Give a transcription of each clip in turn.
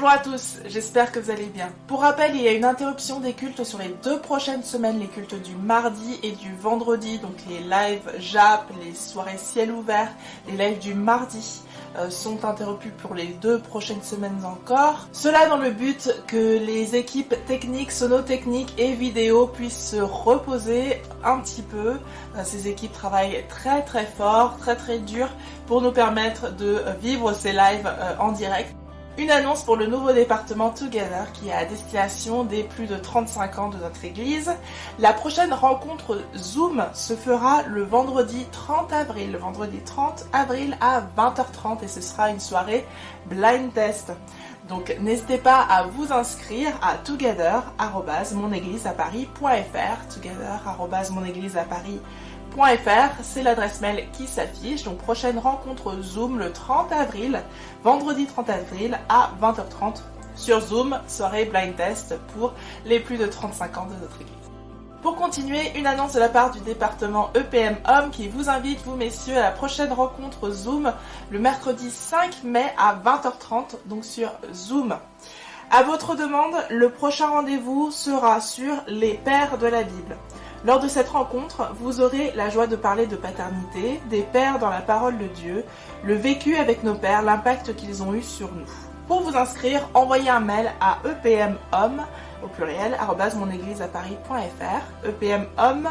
Bonjour à tous, j'espère que vous allez bien. Pour rappel, il y a une interruption des cultes sur les deux prochaines semaines, les cultes du mardi et du vendredi, donc les lives JAP, les soirées ciel ouvert, les lives du mardi euh, sont interrompus pour les deux prochaines semaines encore. Cela dans le but que les équipes techniques, sonotechniques et vidéo puissent se reposer un petit peu. Euh, ces équipes travaillent très très fort, très très dur pour nous permettre de vivre ces lives euh, en direct. Une annonce pour le nouveau département Together qui est à destination des plus de 35 ans de notre église. La prochaine rencontre Zoom se fera le vendredi 30 avril, le vendredi 30 avril à 20h30 et ce sera une soirée blind test. Donc n'hésitez pas à vous inscrire à together@monégliseaparis.fr, together@monégliseaparis.fr c'est l'adresse mail qui s'affiche. Donc prochaine rencontre Zoom le 30 avril, vendredi 30 avril à 20h30 sur Zoom, soirée blind test pour les plus de 35 ans de notre église. Pour continuer, une annonce de la part du département EPM Homme qui vous invite, vous messieurs, à la prochaine rencontre Zoom le mercredi 5 mai à 20h30, donc sur Zoom. À votre demande, le prochain rendez-vous sera sur les pères de la Bible. Lors de cette rencontre, vous aurez la joie de parler de paternité, des pères dans la parole de Dieu, le vécu avec nos pères, l'impact qu'ils ont eu sur nous. Pour vous inscrire, envoyez un mail à epmhomme au pluriel monégliseaparis.fr epmhomme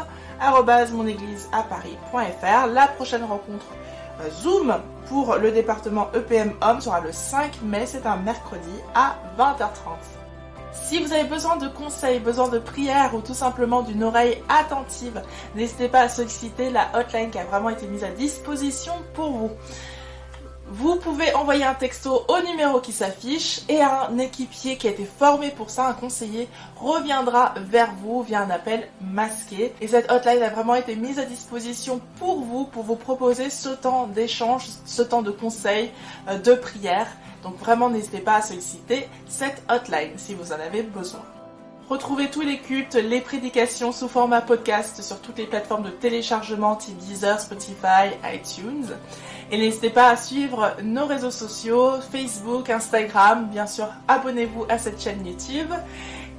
monégliseaparis.fr La prochaine rencontre euh, Zoom pour le département EPM Homme sera le 5 mai, c'est un mercredi à 20h30. Si vous avez besoin de conseils, besoin de prières ou tout simplement d'une oreille attentive, n'hésitez pas à solliciter la hotline qui a vraiment été mise à disposition pour vous. Vous pouvez envoyer un texto au numéro qui s'affiche et un équipier qui a été formé pour ça, un conseiller, reviendra vers vous via un appel masqué. Et cette hotline a vraiment été mise à disposition pour vous, pour vous proposer ce temps d'échange, ce temps de conseils, euh, de prières. Donc vraiment, n'hésitez pas à solliciter cette hotline si vous en avez besoin. Retrouvez tous les cultes, les prédications sous format podcast sur toutes les plateformes de téléchargement type Deezer, Spotify, iTunes. Et n'hésitez pas à suivre nos réseaux sociaux, Facebook, Instagram. Bien sûr, abonnez-vous à cette chaîne YouTube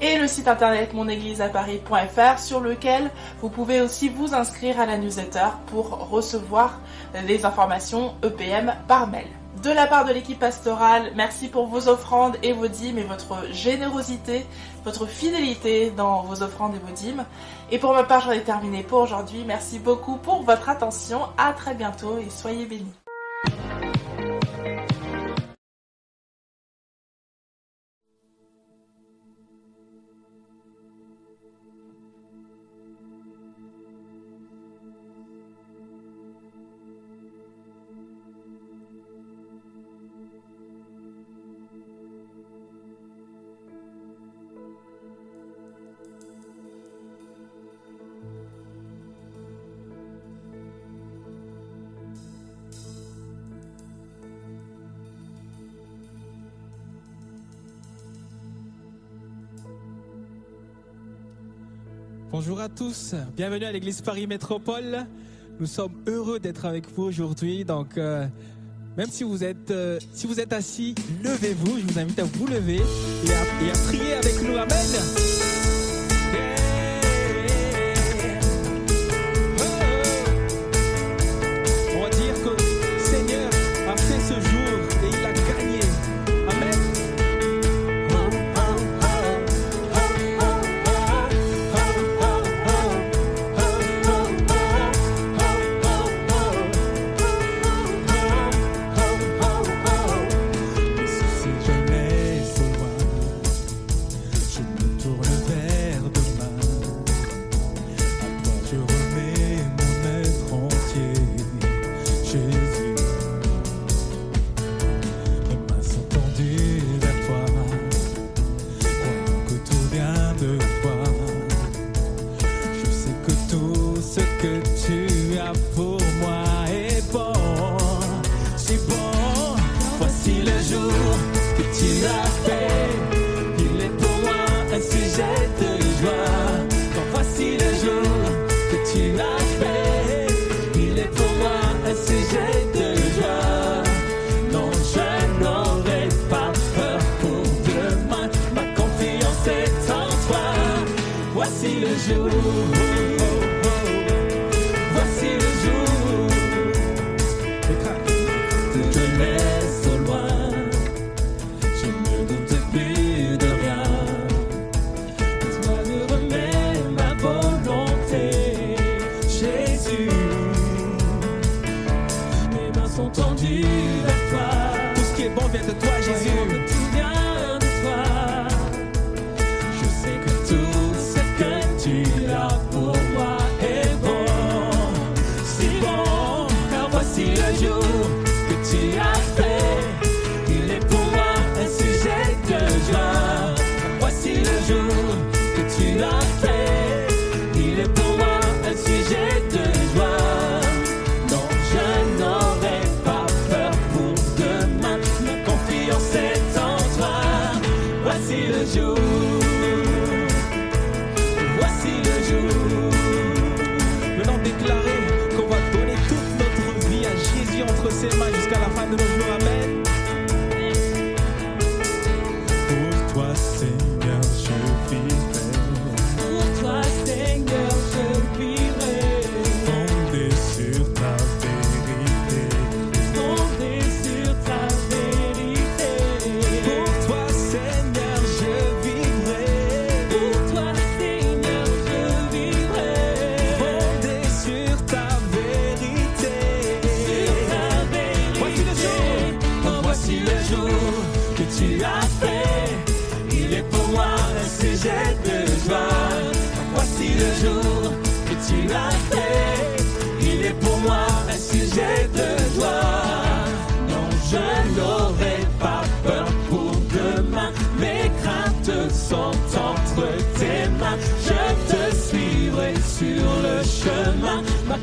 et le site internet monégliseaparis.fr sur lequel vous pouvez aussi vous inscrire à la newsletter pour recevoir les informations EPM par mail de la part de l'équipe pastorale, merci pour vos offrandes et vos dîmes et votre générosité, votre fidélité dans vos offrandes et vos dîmes. Et pour ma part, j'en ai terminé pour aujourd'hui. Merci beaucoup pour votre attention. À très bientôt et soyez bénis. Bienvenue à l'église Paris Métropole. Nous sommes heureux d'être avec vous aujourd'hui. Donc, euh, même si vous êtes euh, si vous êtes assis, levez-vous. Je vous invite à vous lever et à prier avec nous. Amen.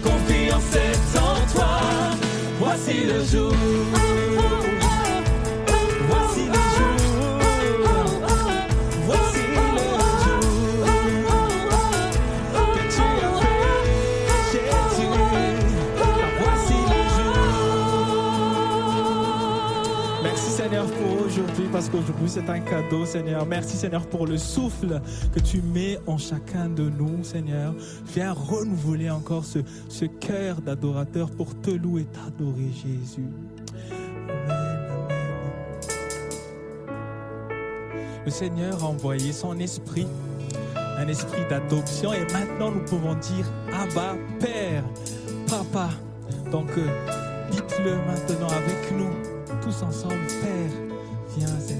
confiance est en toi. Voici le jour. parce qu'aujourd'hui c'est un cadeau, Seigneur. Merci, Seigneur, pour le souffle que tu mets en chacun de nous, Seigneur. Viens renouveler encore ce, ce cœur d'adorateur pour te louer et t'adorer, Jésus. Le Seigneur a envoyé son esprit, un esprit d'adoption, et maintenant nous pouvons dire Abba, Père, Papa. Donc, euh, dites-le maintenant avec nous, tous ensemble, Père, viens.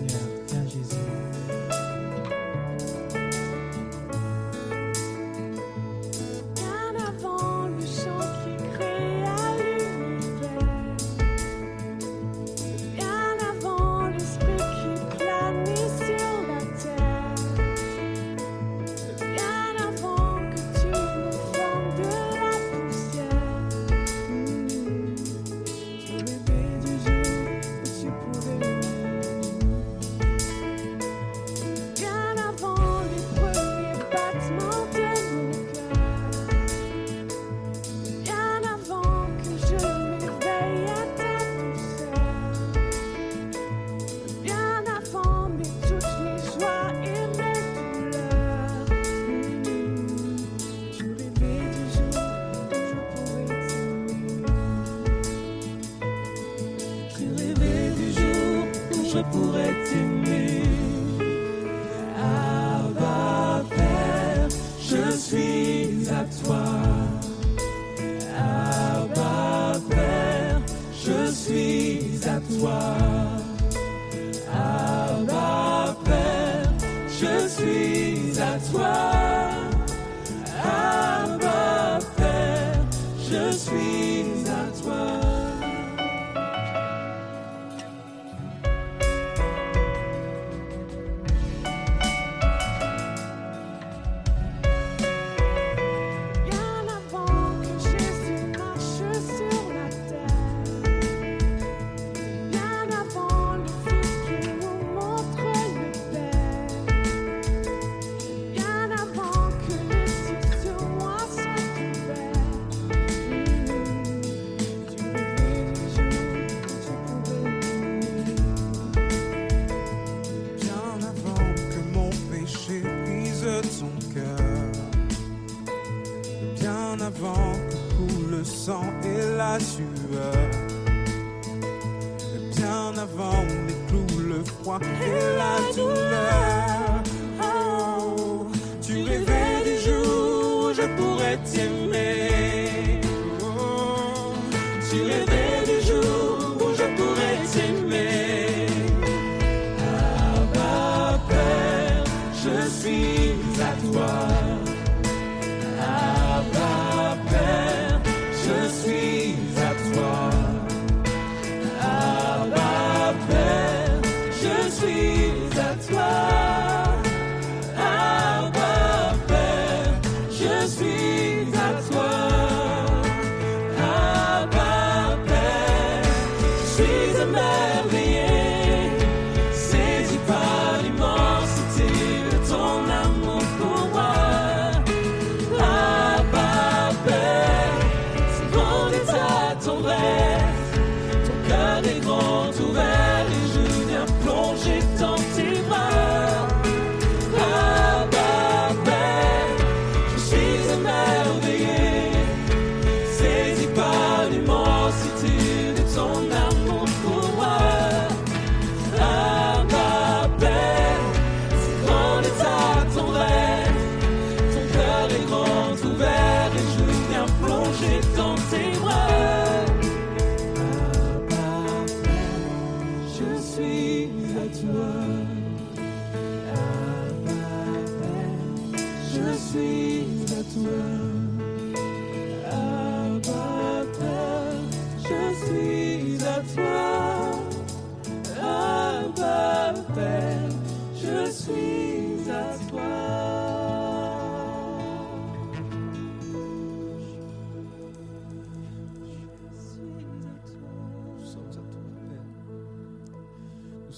that's why.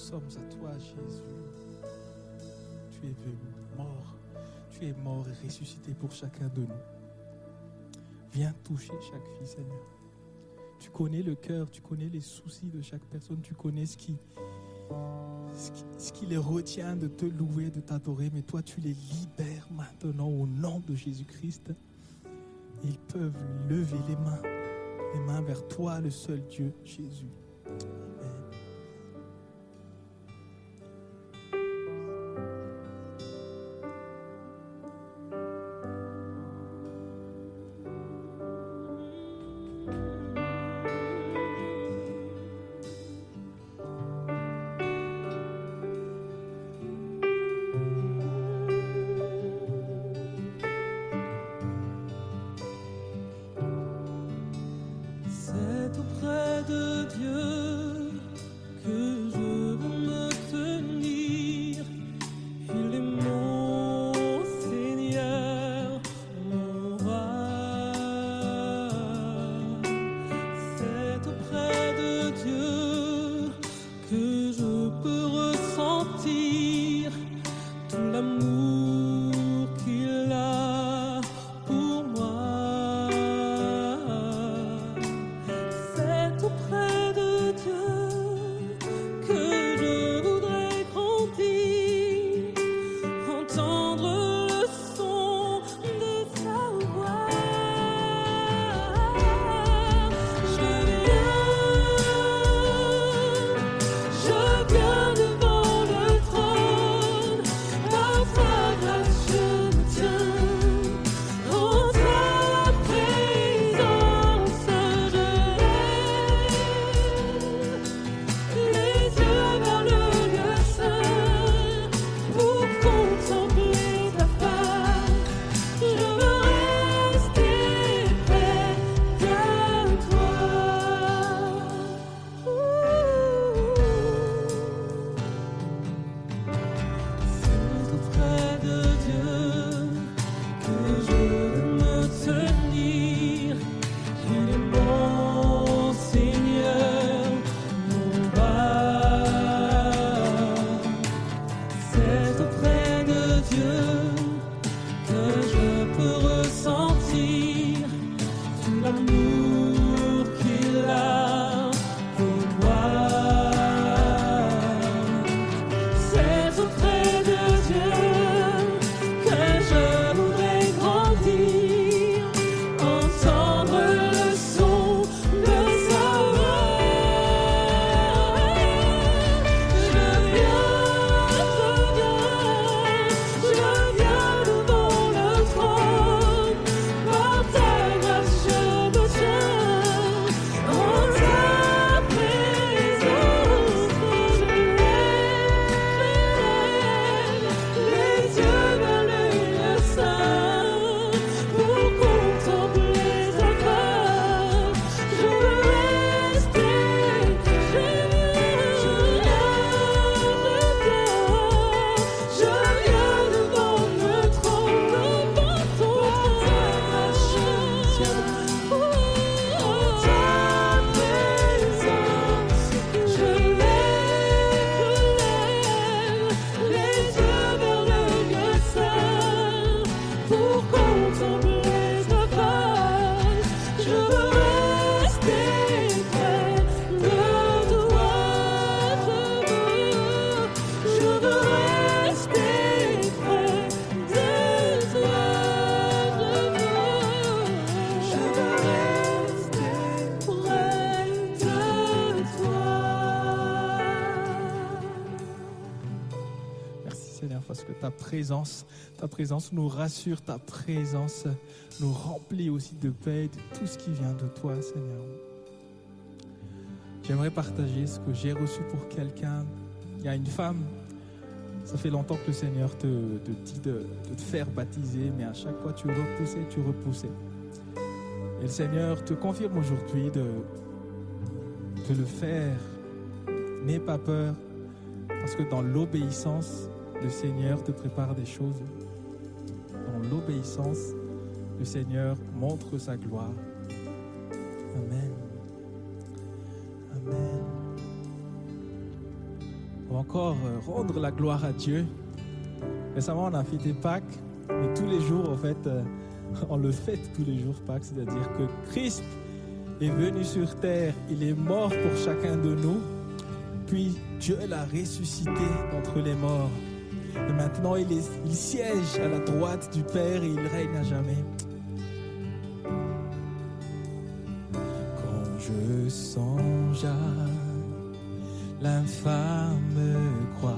sommes à toi, Jésus. Tu es venu mort. Tu es mort et ressuscité pour chacun de nous. Viens toucher chaque vie, Seigneur. Tu connais le cœur, tu connais les soucis de chaque personne, tu connais ce qui, ce qui les retient de te louer, de t'adorer, mais toi tu les libères maintenant au nom de Jésus-Christ. Ils peuvent lever les mains, les mains vers toi, le seul Dieu, Jésus. You. Présence nous rassure, ta présence nous remplit aussi de paix, de tout ce qui vient de toi, Seigneur. J'aimerais partager ce que j'ai reçu pour quelqu'un. Il y a une femme, ça fait longtemps que le Seigneur te, te dit de, de te faire baptiser, mais à chaque fois tu repoussais, tu repoussais. Et le Seigneur te confirme aujourd'hui de, de le faire. N'aie pas peur, parce que dans l'obéissance, le Seigneur te prépare des choses. L'obéissance, le Seigneur montre sa gloire. Amen. Amen. On va encore euh, rendre la gloire à Dieu. Récemment, on a fêté Pâques, mais tous les jours, en fait, euh, on le fête tous les jours Pâques, c'est-à-dire que Christ est venu sur terre, il est mort pour chacun de nous, puis Dieu l'a ressuscité d'entre les morts. Et maintenant, il, il siège à la droite du Père et il règne à jamais. Quand je songe à l'infâme croix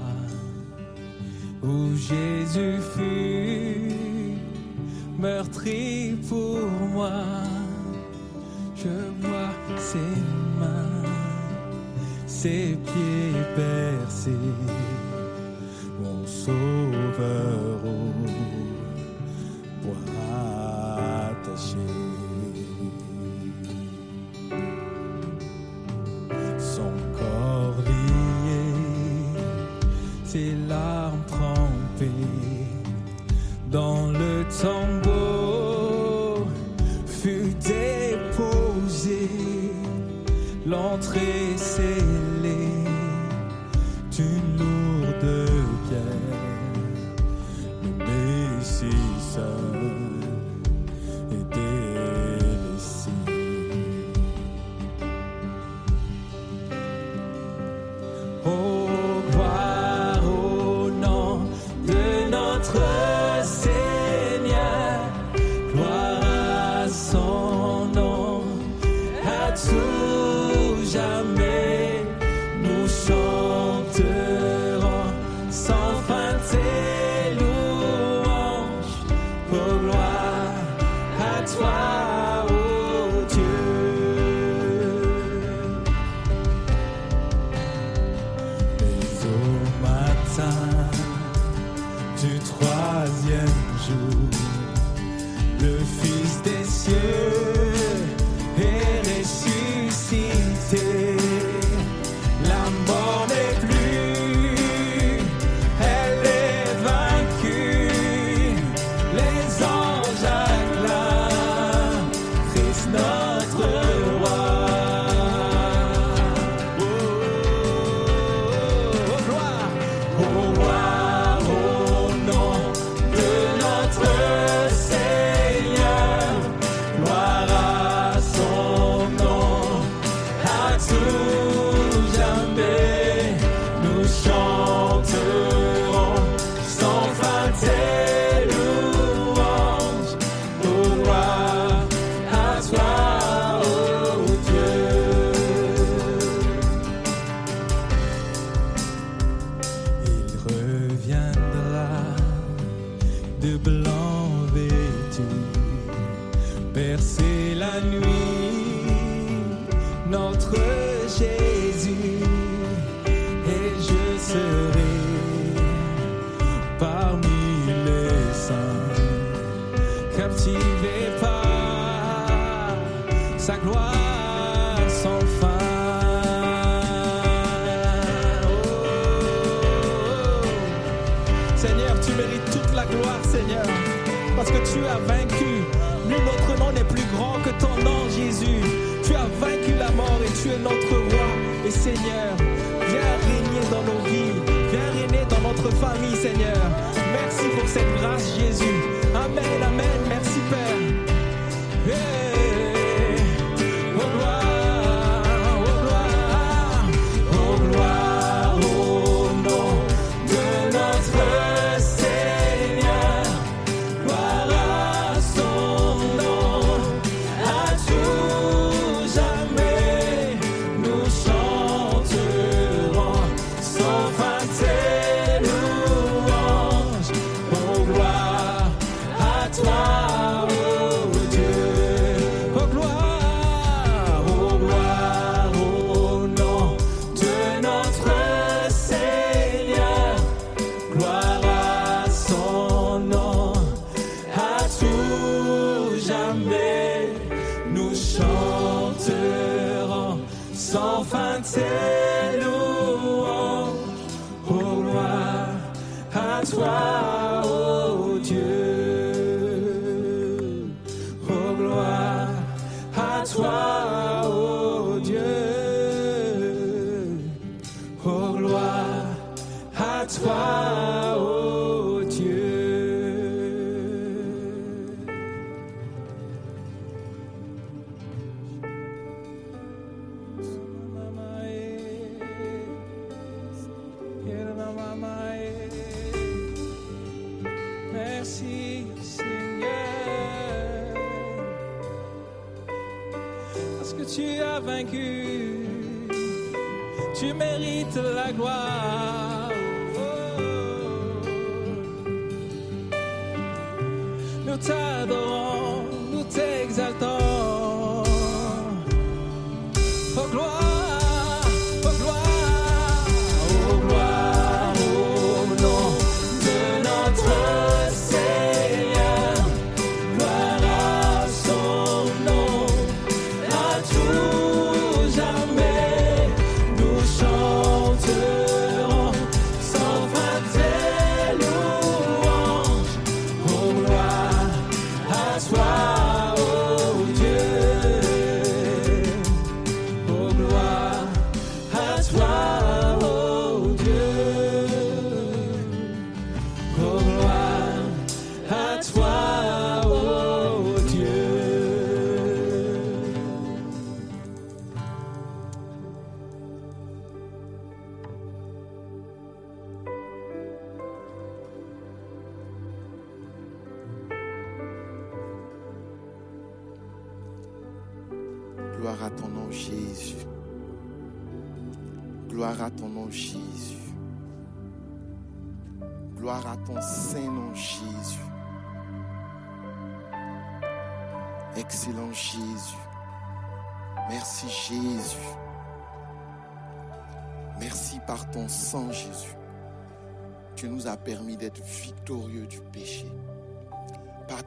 où Jésus fut meurtri pour moi, je vois ses mains, ses pieds percés, mon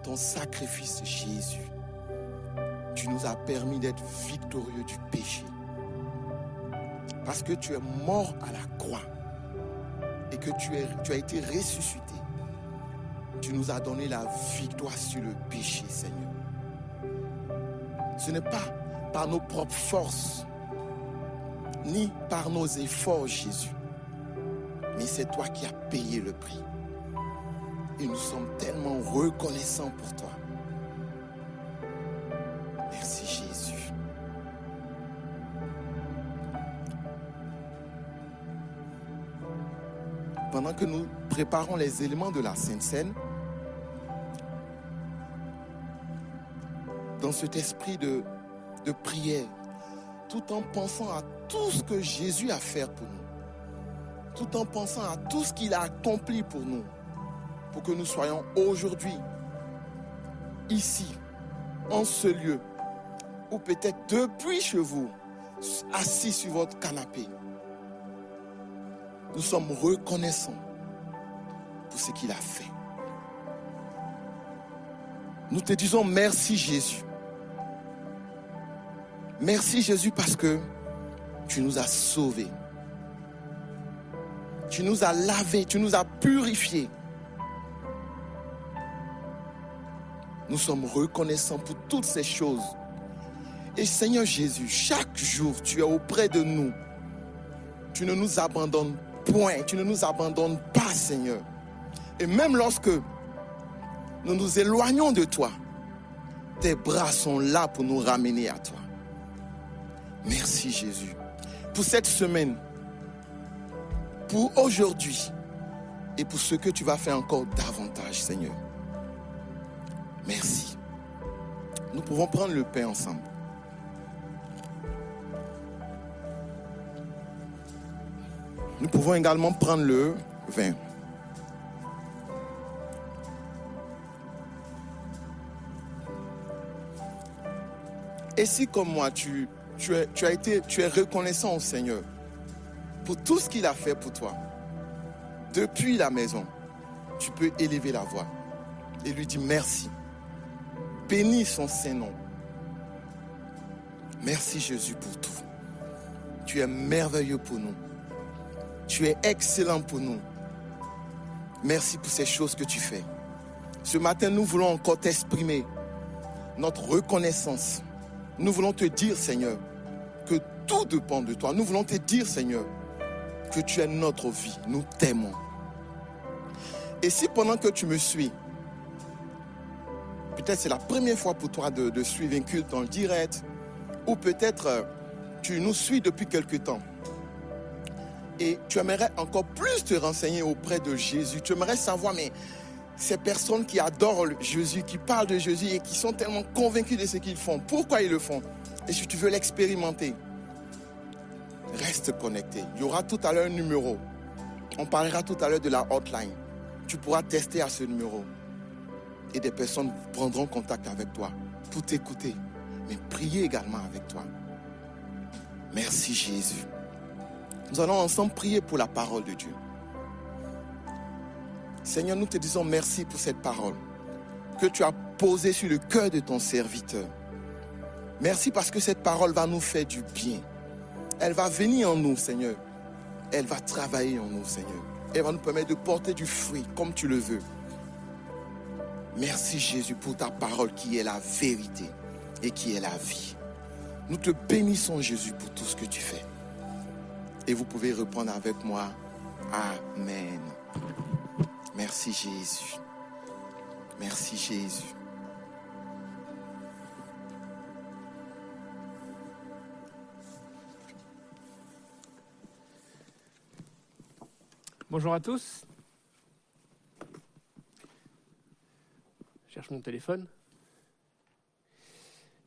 ton sacrifice, Jésus tu nous as permis d'être victorieux du péché. Parce que tu es mort à la croix et que tu, tu as été ressuscité. Tu nous as donné la victoire sur le péché, Seigneur. Ce n'est pas par nos propres forces, ni par nos efforts, Jésus, mais c'est toi qui as payé le prix. Et nous sommes tellement reconnaissants pour toi. Merci Jésus. Pendant que nous préparons les éléments de la Sainte Seine, dans cet esprit de, de prière, tout en pensant à tout ce que Jésus a fait pour nous, tout en pensant à tout ce qu'il a accompli pour nous, pour que nous soyons aujourd'hui, ici, en ce lieu, ou peut-être depuis chez vous, assis sur votre canapé. Nous sommes reconnaissants pour ce qu'il a fait. Nous te disons merci Jésus. Merci Jésus parce que tu nous as sauvés. Tu nous as lavés, tu nous as purifiés. Nous sommes reconnaissants pour toutes ces choses. Et Seigneur Jésus, chaque jour, tu es auprès de nous. Tu ne nous abandonnes point, tu ne nous abandonnes pas, Seigneur. Et même lorsque nous nous éloignons de toi, tes bras sont là pour nous ramener à toi. Merci Jésus pour cette semaine, pour aujourd'hui et pour ce que tu vas faire encore davantage, Seigneur. Merci. Nous pouvons prendre le pain ensemble. Nous pouvons également prendre le vin. Et si comme moi, tu, tu, as été, tu es reconnaissant au Seigneur pour tout ce qu'il a fait pour toi, depuis la maison, tu peux élever la voix et lui dire merci. Bénis son Saint-Nom. Merci Jésus pour tout. Tu es merveilleux pour nous. Tu es excellent pour nous. Merci pour ces choses que tu fais. Ce matin, nous voulons encore t'exprimer notre reconnaissance. Nous voulons te dire, Seigneur, que tout dépend de toi. Nous voulons te dire, Seigneur, que tu es notre vie. Nous t'aimons. Et si pendant que tu me suis, peut-être c'est la première fois pour toi de, suivre un culte en direct, ou peut-être euh, tu nous suis depuis quelque temps, et tu aimerais encore plus te renseigner auprès de Jésus, tu aimerais savoir, mais ces personnes qui adorent Jésus, qui parlent de Jésus et qui sont tellement convaincus de ce qu'ils font, pourquoi ils le font? Et si tu veux l'expérimenter, reste connecté. Il y aura tout à l'heure un numéro. On parlera tout à l'heure de la hotline. Tu pourras tester à ce numéro. Et des personnes prendront contact avec toi pour t'écouter, mais prier également avec toi. Merci Jésus. Nous allons ensemble prier pour la parole de Dieu. Seigneur, nous te disons merci pour cette parole que tu as posée sur le cœur de ton serviteur. Merci parce que cette parole va nous faire du bien. Elle va venir en nous, Seigneur. Elle va travailler en nous, Seigneur. Elle va nous permettre de porter du fruit comme tu le veux. Merci Jésus pour ta parole qui est la vérité et qui est la vie. Nous te bénissons Jésus pour tout ce que tu fais. Et vous pouvez répondre avec moi. Amen. Merci Jésus. Merci Jésus. Bonjour à tous. Je cherche mon téléphone.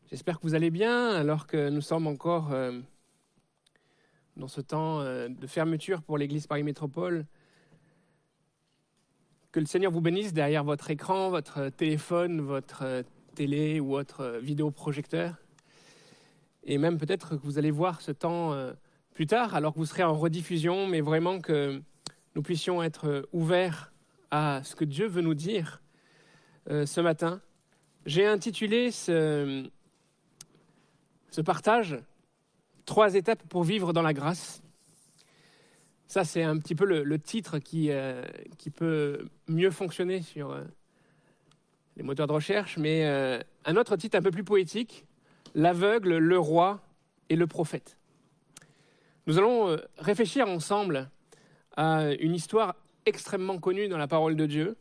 J'espère que vous allez bien alors que nous sommes encore euh, dans ce temps euh, de fermeture pour l'Église Paris Métropole. Que le Seigneur vous bénisse derrière votre écran, votre téléphone, votre euh, télé ou votre vidéoprojecteur. Et même peut-être que vous allez voir ce temps plus tard alors que vous serez en rediffusion, mais vraiment que nous puissions être ouverts à ce que Dieu veut nous dire euh, ce matin. J'ai intitulé ce, partage Trois étapes pour vivre dans la grâce. Ça, c'est un petit peu le, titre qui, euh, qui peut mieux fonctionner sur euh, les moteurs de recherche, mais un autre titre un peu plus poétique, L'aveugle, le roi et le prophète. Nous allons réfléchir ensemble à une histoire extrêmement connue dans la parole de Dieu,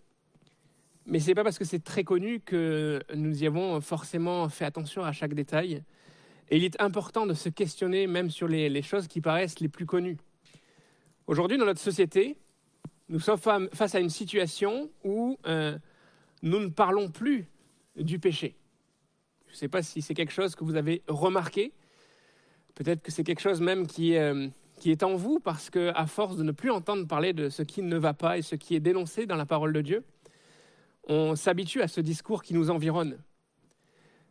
mais ce n'est pas parce que c'est très connu que nous y avons forcément fait attention à chaque détail. Et il est important de se questionner même sur les, choses qui paraissent les plus connues. Aujourd'hui, dans notre société, nous sommes fa- face à une situation où euh, nous ne parlons plus du péché. Je ne sais pas si c'est quelque chose que vous avez remarqué. Peut-être que c'est quelque chose même qui, euh, qui est en vous parce que, à force de ne plus entendre parler de ce qui ne va pas et ce qui est dénoncé dans la parole de Dieu, on s'habitue à ce discours qui nous environne.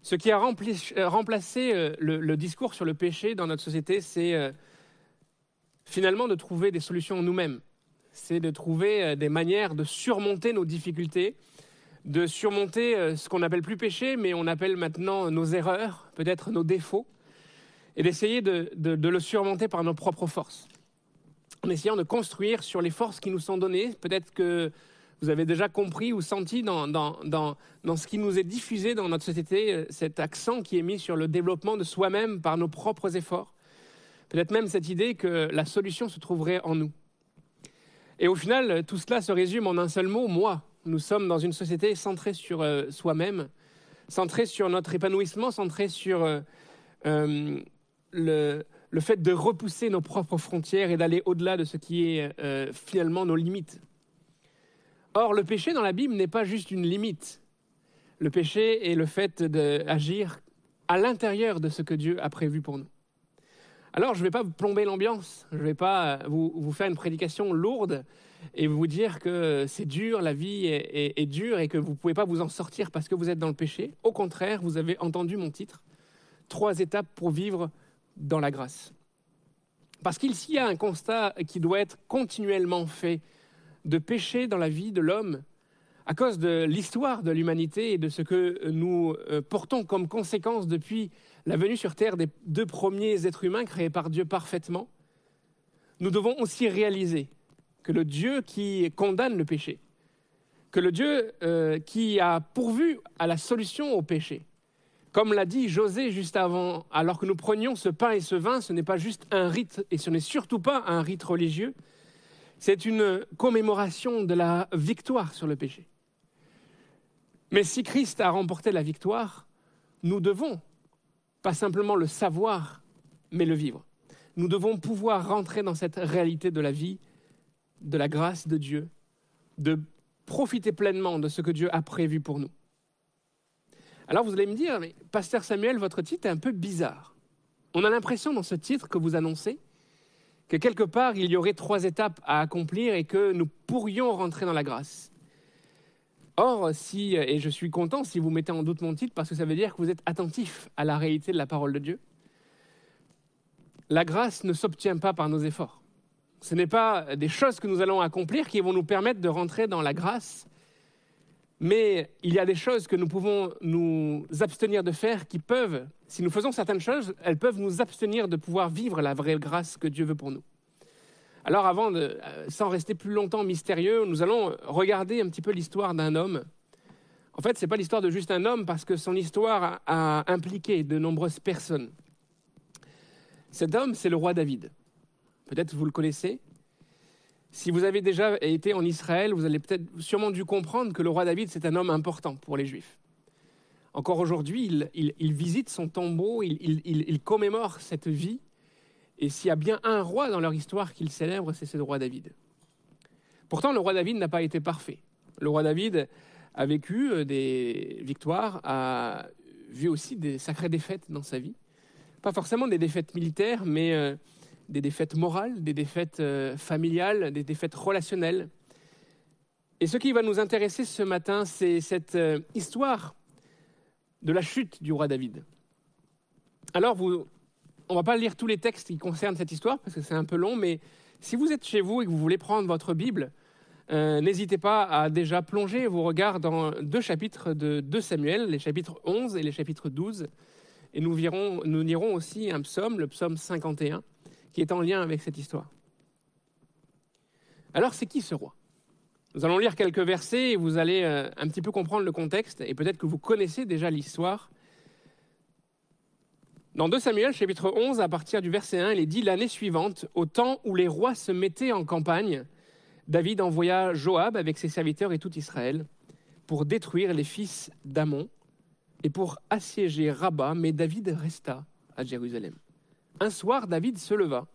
Ce qui a euh, remplacé euh, le, discours sur le péché dans notre société, c'est euh, finalement de trouver des solutions nous-mêmes. C'est de trouver des manières de surmonter nos difficultés, de surmonter ce qu'on n'appelle plus péché, mais on appelle maintenant nos erreurs, peut-être nos défauts, et d'essayer de, de- de le surmonter par nos propres forces. En essayant de construire sur les forces qui nous sont données, peut-être que vous avez déjà compris ou senti dans, ce qui nous est diffusé dans notre société, euh, cet accent qui est mis sur le développement de soi-même par nos propres efforts. Peut-être même cette idée que la solution se trouverait en nous. Et au final, tout cela se résume en un seul mot, moi. Nous sommes dans une société centrée sur euh, soi-même, centrée sur notre épanouissement, centrée sur euh, euh, le, fait de repousser nos propres frontières et d'aller au-delà de ce qui est euh, finalement nos limites. Or, le péché dans la Bible n'est pas juste une limite. Le péché est le fait d'agir à l'intérieur de ce que Dieu a prévu pour nous. Alors, je ne vais pas vous plomber l'ambiance, je ne vais pas vous, faire une prédication lourde et vous dire que c'est dur, la vie est, est- dure et que vous ne pouvez pas vous en sortir parce que vous êtes dans le péché. Au contraire, vous avez entendu mon titre, Trois étapes pour vivre dans la grâce. Parce qu'il s'il y a un constat qui doit être continuellement fait de péché dans la vie de l'homme, à cause de l'histoire de l'humanité et de ce que nous euh, portons comme conséquence depuis la venue sur Terre des deux premiers êtres humains créés par Dieu parfaitement, nous devons aussi réaliser que le Dieu qui condamne le péché, que le Dieu euh, qui a pourvu à la solution au péché, comme l'a dit José juste avant, alors que nous prenions ce pain et ce vin, ce n'est pas juste un rite et ce n'est surtout pas un rite religieux, c'est une commémoration de la victoire sur le péché. Mais si Christ a remporté la victoire, nous devons pas simplement le savoir, mais le vivre. Nous devons pouvoir rentrer dans cette réalité de la vie, de la grâce de Dieu, de profiter pleinement de ce que Dieu a prévu pour nous. Alors vous allez me dire, mais Pasteur Samuel, votre titre est un peu bizarre. On a l'impression dans ce titre que vous annoncez que quelque part il y aurait trois étapes à accomplir et que nous pourrions rentrer dans la grâce. Or, si, et je suis content si vous mettez en doute mon titre, parce que ça veut dire que vous êtes attentif à la réalité de la parole de Dieu, la grâce ne s'obtient pas par nos efforts. Ce n'est pas des choses que nous allons accomplir qui vont nous permettre de rentrer dans la grâce, mais il y a des choses que nous pouvons nous abstenir de faire qui peuvent, si nous faisons certaines choses, elles peuvent nous abstenir de pouvoir vivre la vraie grâce que Dieu veut pour nous. Alors avant, de, euh, sans rester plus longtemps mystérieux, nous allons regarder un petit peu l'histoire d'un homme. En fait, ce n'est pas l'histoire de juste un homme parce que son histoire a, impliqué de nombreuses personnes. Cet homme, c'est le roi David. Peut-être vous le connaissez. Si vous avez déjà été en Israël, vous allez peut-être sûrement dû comprendre que le roi David, c'est un homme important pour les Juifs. Encore aujourd'hui, il, il- il visite son tombeau, il, il- commémore cette vie. Et s'il y a bien un roi dans leur histoire qu'ils célèbrent, c'est ce roi David. Pourtant, le roi David n'a pas été parfait. Le roi David a vécu euh, des victoires, a vu aussi des sacrées défaites dans sa vie. Pas forcément des défaites militaires, mais euh, des défaites morales, des défaites euh, familiales, des défaites relationnelles. Et ce qui va nous intéresser ce matin, c'est cette histoire de la chute du roi David. Alors, on ne va pas lire tous les textes qui concernent cette histoire parce que c'est un peu long, mais si vous êtes chez vous et que vous voulez prendre votre Bible, euh, n'hésitez pas à déjà plonger vos regards dans deux chapitres de 2 Samuel, les chapitres 11 et les chapitres 12. Et nous, verrons, nous lirons aussi un psaume, le psaume 51, qui est en lien avec cette histoire. Alors, c'est qui ce roi? Nous allons lire quelques versets et vous allez euh, un petit peu comprendre le contexte et peut-être que vous connaissez déjà l'histoire. Dans 2 Samuel, chapitre 11, à partir du verset 1, il est dit L'année suivante, au temps où les rois se mettaient en campagne, David envoya Joab avec ses serviteurs et tout Israël pour détruire les fils d'Amon et pour assiéger Rabat, mais David resta à Jérusalem. Un soir, David se leva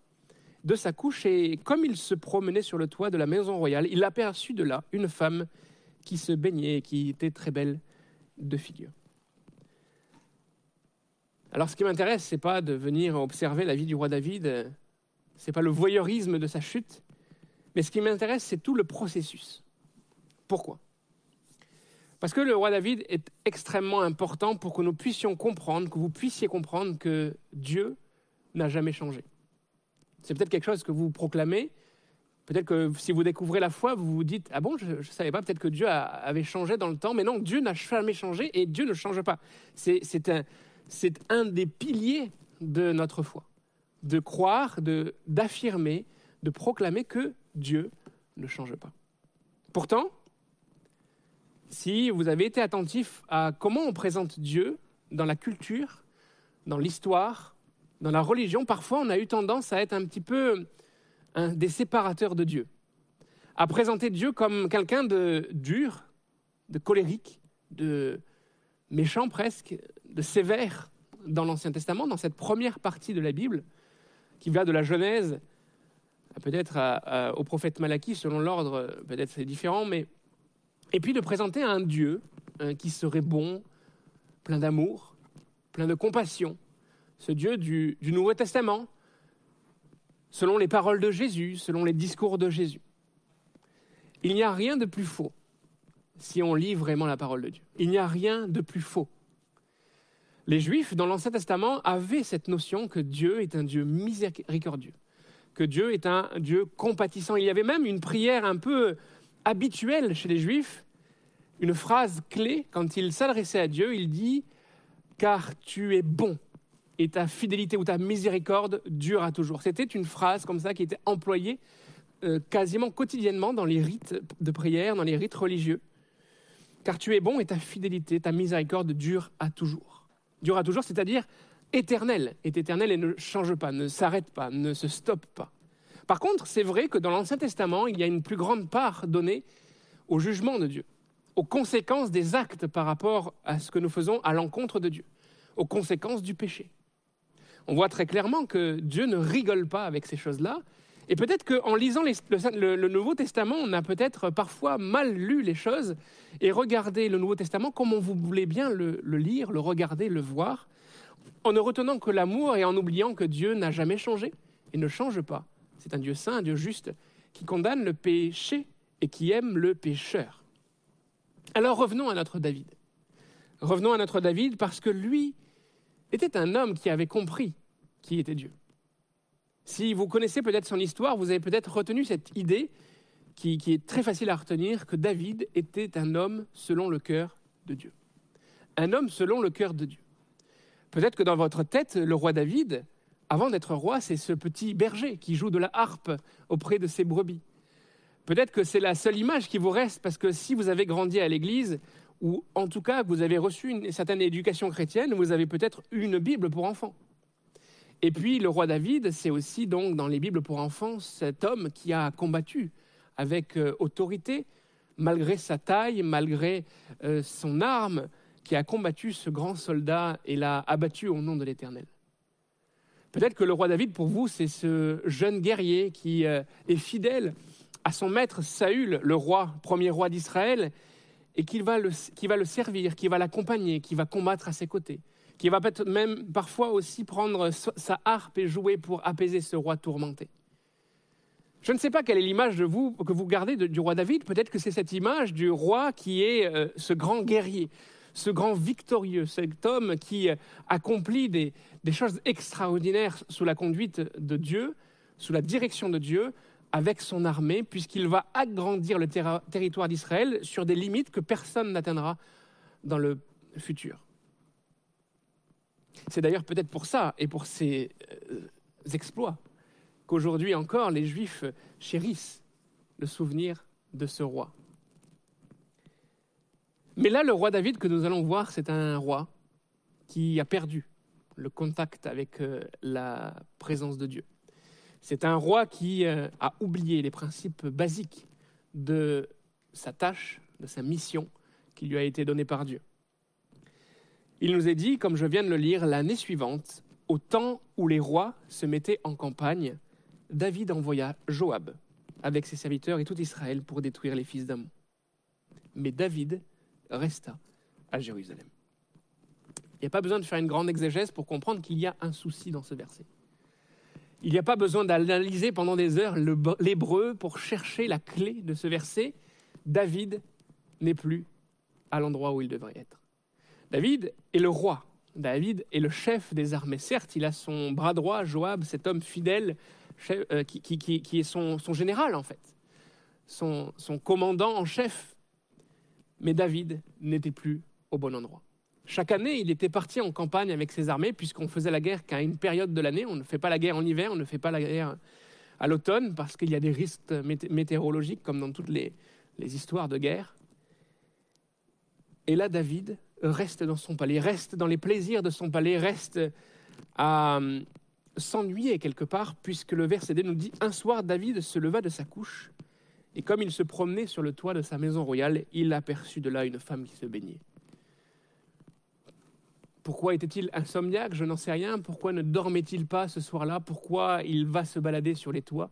de sa couche et, comme il se promenait sur le toit de la maison royale, il aperçut de là une femme qui se baignait et qui était très belle de figure. Alors, ce qui m'intéresse, c'est pas de venir observer la vie du roi David, c'est pas le voyeurisme de sa chute, mais ce qui m'intéresse, c'est tout le processus. Pourquoi? Parce que le roi David est extrêmement important pour que nous puissions comprendre, que vous puissiez comprendre que Dieu n'a jamais changé. C'est peut-être quelque chose que vous proclamez. Peut-être que si vous découvrez la foi, vous vous dites Ah bon, je ne savais pas, peut-être que Dieu avait changé dans le temps. Mais non, Dieu n'a jamais changé et Dieu ne change pas. C'est un, un des piliers de notre foi. De croire, d'affirmer, de, proclamer que Dieu ne change pas. Pourtant, si vous avez été attentif à comment on présente Dieu dans la culture, dans l'histoire, dans la religion, parfois on a eu tendance à être un petit peu un des séparateurs de Dieu, à présenter Dieu comme quelqu'un de dur, de colérique, de méchant presque, de sévère dans l'Ancien Testament, dans cette première partie de la Bible, qui va de la Genèse peut-être au prophète Malachie, selon l'ordre, peut-être c'est différent, mais et puis de présenter un Dieu euh, qui serait bon, plein d'amour, plein de compassion, ce Dieu du, Nouveau Testament, selon les paroles de Jésus, selon les discours de Jésus. Il n'y a rien de plus faux si on lit vraiment la parole de Dieu. Il n'y a rien de plus faux. Les Juifs, dans l'Ancien Testament, avaient cette notion que Dieu est un Dieu miséricordieux, que Dieu est un Dieu compatissant. Il y avait même une prière un peu habituelle chez les Juifs une phrase clé quand il s'adressait à Dieu. Il dit Car tu es bon et ta fidélité ou ta miséricorde durera toujours. C'était une phrase comme ça qui était employée euh, quasiment quotidiennement dans les rites de prière, dans les rites religieux. Car tu es bon et ta fidélité, ta miséricorde dure à toujours. Dure à toujours, c'est-à-dire éternelle, est éternelle et ne change pas, ne s'arrête pas, ne se stoppe pas. Par contre, c'est vrai que dans l'Ancien Testament, il y a une plus grande part donnée au jugement de Dieu, aux conséquences des actes par rapport à ce que nous faisons à l'encontre de Dieu, aux conséquences du péché. On voit très clairement que Dieu ne rigole pas avec ces choses-là. Et peut-être qu'en lisant le, Nouveau Testament, on a peut-être parfois mal lu les choses et regardé le Nouveau Testament comme on voulait bien le lire, le regarder, le voir, en ne retenant que l'amour et en oubliant que Dieu n'a jamais changé et ne change pas. C'est un Dieu saint, un Dieu juste, qui condamne le péché et qui aime le pécheur. Alors revenons à notre David. Revenons à notre David parce que lui était un homme qui avait compris qui était Dieu. Si vous connaissez peut-être son histoire, vous avez peut-être retenu cette idée qui, qui est très facile à retenir, que David était un homme selon le cœur de Dieu. Un homme selon le cœur de Dieu. Peut-être que dans votre tête, le roi David, avant d'être roi, c'est ce petit berger qui joue de la harpe auprès de ses brebis. Peut-être que c'est la seule image qui vous reste parce que si vous avez grandi à l'église, ou en tout cas vous avez reçu une certaine éducation chrétienne, vous avez peut-être eu une Bible pour enfants. Et puis le roi David, c'est aussi donc dans les Bibles pour enfants cet homme qui a combattu avec euh, autorité, malgré sa taille, malgré euh, son arme, qui a combattu ce grand soldat et l'a abattu au nom de l'Éternel. Peut-être que le roi David, pour vous, c'est ce jeune guerrier qui euh, est fidèle à son maître Saül, le roi, premier roi d'Israël, et qui va, le, servir, qui va l'accompagner, qui va combattre à ses côtés, qui va peut-être même parfois aussi prendre sa harpe et jouer pour apaiser ce roi tourmenté. Je ne sais pas quelle est l'image de vous que vous gardez de- du roi David. Peut-être que c'est cette image du roi qui est euh, ce grand guerrier, ce grand victorieux, cet homme qui euh, accomplit des choses extraordinaires sous la conduite de Dieu, sous la direction de Dieu, avec son armée, puisqu'il va agrandir le territoire d'Israël sur des limites que personne n'atteindra dans le futur. C'est d'ailleurs peut-être pour ça et pour ces euh, exploits qu'aujourd'hui encore les Juifs chérissent le souvenir de ce roi. Mais là, le roi David que nous allons voir, c'est un roi qui a perdu le contact avec euh, la présence de Dieu. C'est un roi qui euh, a oublié les principes basiques de sa tâche, de sa mission qui lui a été donnée par Dieu. Il nous est dit, comme je viens de le lire, l'année suivante, au temps où les rois se mettaient en campagne, David envoya Joab avec ses serviteurs et tout Israël pour détruire les fils d'Ammon. Mais David resta à Jérusalem. Il n'y a pas besoin de faire une grande exégèse pour comprendre qu'il y a un souci dans ce verset. Il n'y a pas besoin d'analyser pendant des heures l'hébreu pour chercher la clé de ce verset. David n'est plus à l'endroit où il devrait être. David est le roi. David est le chef des armées. Certes, il a son bras droit, Joab, cet homme fidèle, euh, qui, est son, général en fait, son commandant en chef. Mais David n'était plus au bon endroit. Chaque année, il était parti en campagne avec ses armées, puisqu'on faisait la guerre qu'à une période de l'année. On ne fait pas la guerre en hiver, on ne fait pas la guerre à l'automne, parce qu'il y a des risques mété- météorologiques, comme dans toutes les, les histoires de guerre. Et là, David reste dans son palais, reste dans les plaisirs de son palais, reste à euh, s'ennuyer quelque part, puisque le verset D nous dit Un soir, David se leva de sa couche, et comme il se promenait sur le toit de sa maison royale, il aperçut de là une femme qui se baignait. Pourquoi était-il insomniaque? Je n'en sais rien. Pourquoi ne dormait-il pas ce soir-là? Pourquoi il va se balader sur les toits?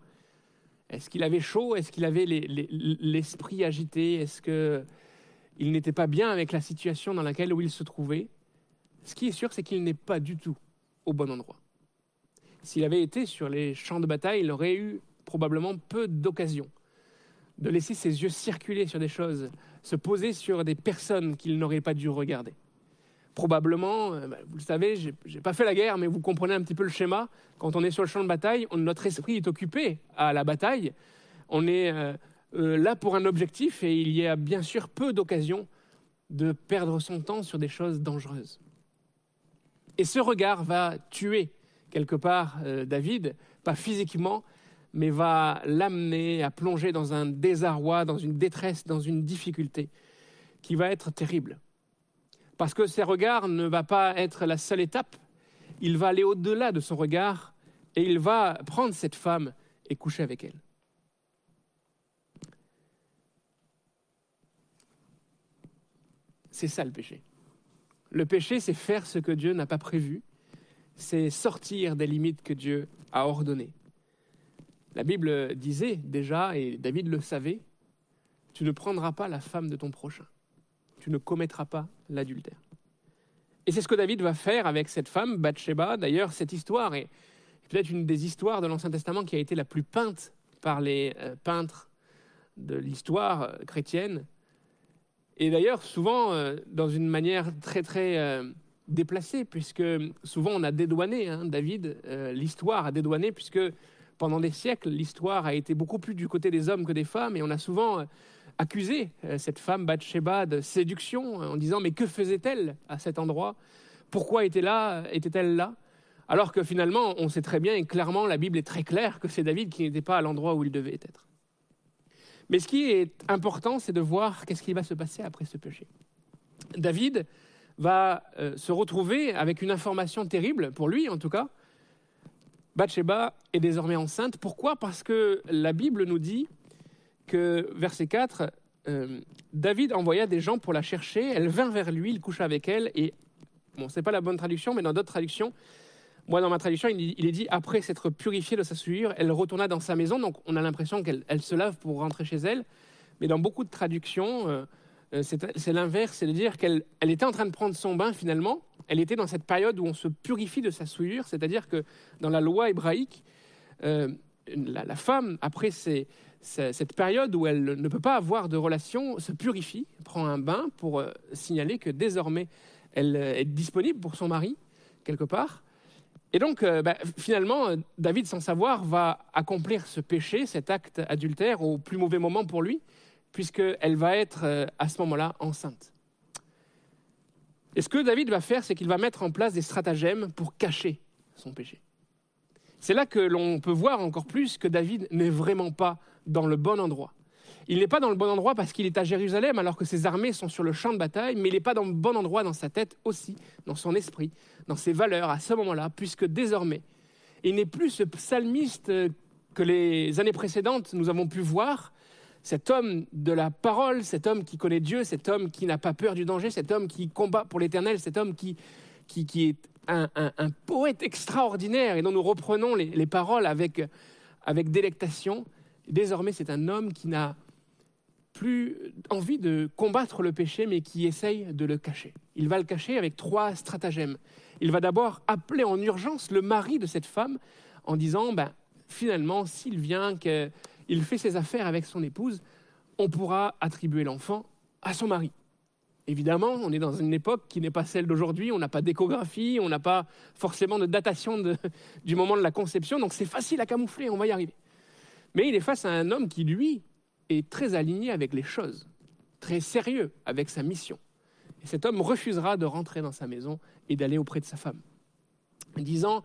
Est-ce qu'il avait chaud? Est-ce qu'il avait les- les- l'esprit agité? Est-ce que il n'était pas bien avec la situation dans laquelle où il se trouvait? Ce qui est sûr, c'est qu'il n'est pas du tout au bon endroit. S'il avait été sur les champs de bataille, il aurait eu probablement peu d'occasions de laisser ses yeux circuler sur des choses, se poser sur des personnes qu'il n'aurait pas dû regarder probablement, euh, bah, vous le savez, j'ai j'ai pas fait la guerre, mais vous comprenez un petit peu le schéma. Quand on est sur le champ de bataille, notre esprit est occupé à la bataille. On est euh, euh, là pour un objectif et il y a bien sûr peu d'occasions de perdre son temps sur des choses dangereuses. Et ce regard va tuer quelque part David, pas physiquement, mais va l'amener à plonger dans un désarroi, dans une détresse, dans une difficulté qui va être terrible. Parce que ses regards ne va pas être la seule étape, il va aller au-delà de son regard et il va prendre cette femme et coucher avec elle. C'est ça le péché. Le péché, c'est faire ce que Dieu n'a pas prévu, c'est sortir des limites que Dieu a ordonnées. La Bible disait déjà, et David le savait, tu ne prendras pas la femme de ton prochain, tu ne commettras pas l'adultère. Et c'est ce que David va faire avec cette femme, Bathsheba. D'ailleurs, cette histoire est peut-être une des histoires de l'Ancien Testament qui a été la plus peinte par les euh, peintres de l'histoire euh, chrétienne. Et d'ailleurs, souvent, euh, dans une manière très, très déplacée, puisque souvent on a dédouané, hein, David, l'histoire a dédouané, puisque pendant des siècles, l'histoire a été beaucoup plus du côté des hommes que des femmes, et on a souvent accusé euh, cette femme Bathsheba de séduction, euh, en disant mais que faisait-elle à cet endroit? Pourquoi était là, était-elle là? Alors que finalement, on sait très bien, et clairement, la Bible est très claire que c'est David qui n'était pas à l'endroit où il devait être. Mais ce qui est important, c'est de voir qu'est-ce qui va se passer après ce péché. David va euh, se retrouver avec une information terrible, pour lui en tout cas. Bathsheba est désormais enceinte. Pourquoi? Parce que la Bible nous dit que, verset 4, euh, David envoya des gens pour la chercher, elle vint vers lui, il coucha avec elle, et, bon, c'est pas la bonne traduction, mais dans d'autres traductions, moi, dans ma traduction, il, est dit après s'être purifiée de sa souillure, elle retourna dans sa maison. Donc, on a l'impression qu'elle elle se lave pour rentrer chez elle. Mais dans beaucoup de traductions, euh, euh, c'est l'inverse, c'est de dire qu'elle elle était en train de prendre son bain finalement. Elle était dans cette période où on se purifie de sa souillure, c'est-à-dire que dans la loi hébraïque, la, la femme, après ces- cette période où elle ne peut pas avoir de relation, se purifie, prend un bain pour euh, signaler que désormais elle euh, est disponible pour son mari, quelque part. Et donc, euh, bah, finalement, David, sans savoir, va accomplir ce péché, cet acte adultère, au plus mauvais moment pour lui, puisqu'elle va être à ce moment-là enceinte. Et ce que David va faire, c'est qu'il va mettre en place des stratagèmes pour cacher son péché. C'est là que l'on peut voir encore plus que David n'est vraiment pas dans le bon endroit. Il n'est pas dans le bon endroit parce qu'il est à Jérusalem alors que ses armées sont sur le champ de bataille, mais il n'est pas dans le bon endroit dans sa tête aussi, dans son esprit, dans ses valeurs à ce moment-là, puisque désormais, il n'est plus ce psalmiste que les années précédentes nous avons pu voir, cet homme de la parole, cet homme qui connaît Dieu, cet homme qui n'a pas peur du danger, cet homme qui combat pour l'éternel, cet homme qui, qui, qui est un, un- un poète extraordinaire et dont nous reprenons les, les paroles avec, avec délectation. Désormais, c'est un homme qui n'a plus envie de combattre le péché, mais qui essaye de le cacher. Il va le cacher avec trois stratagèmes. Il va d'abord appeler en urgence le mari de cette femme en disant, ben, finalement, s'il vient, qu'il fait ses affaires avec son épouse, on pourra attribuer l'enfant à son mari. Évidemment, on est dans une époque qui n'est pas celle d'aujourd'hui, on n'a pas d'échographie, on n'a pas forcément de datation du moment de la conception, donc c'est facile à camoufler, on va y arriver. Mais il est face à un homme qui, lui, est très aligné avec les choses, très sérieux avec sa mission. Et cet homme refusera de rentrer dans sa maison et d'aller auprès de sa femme, disant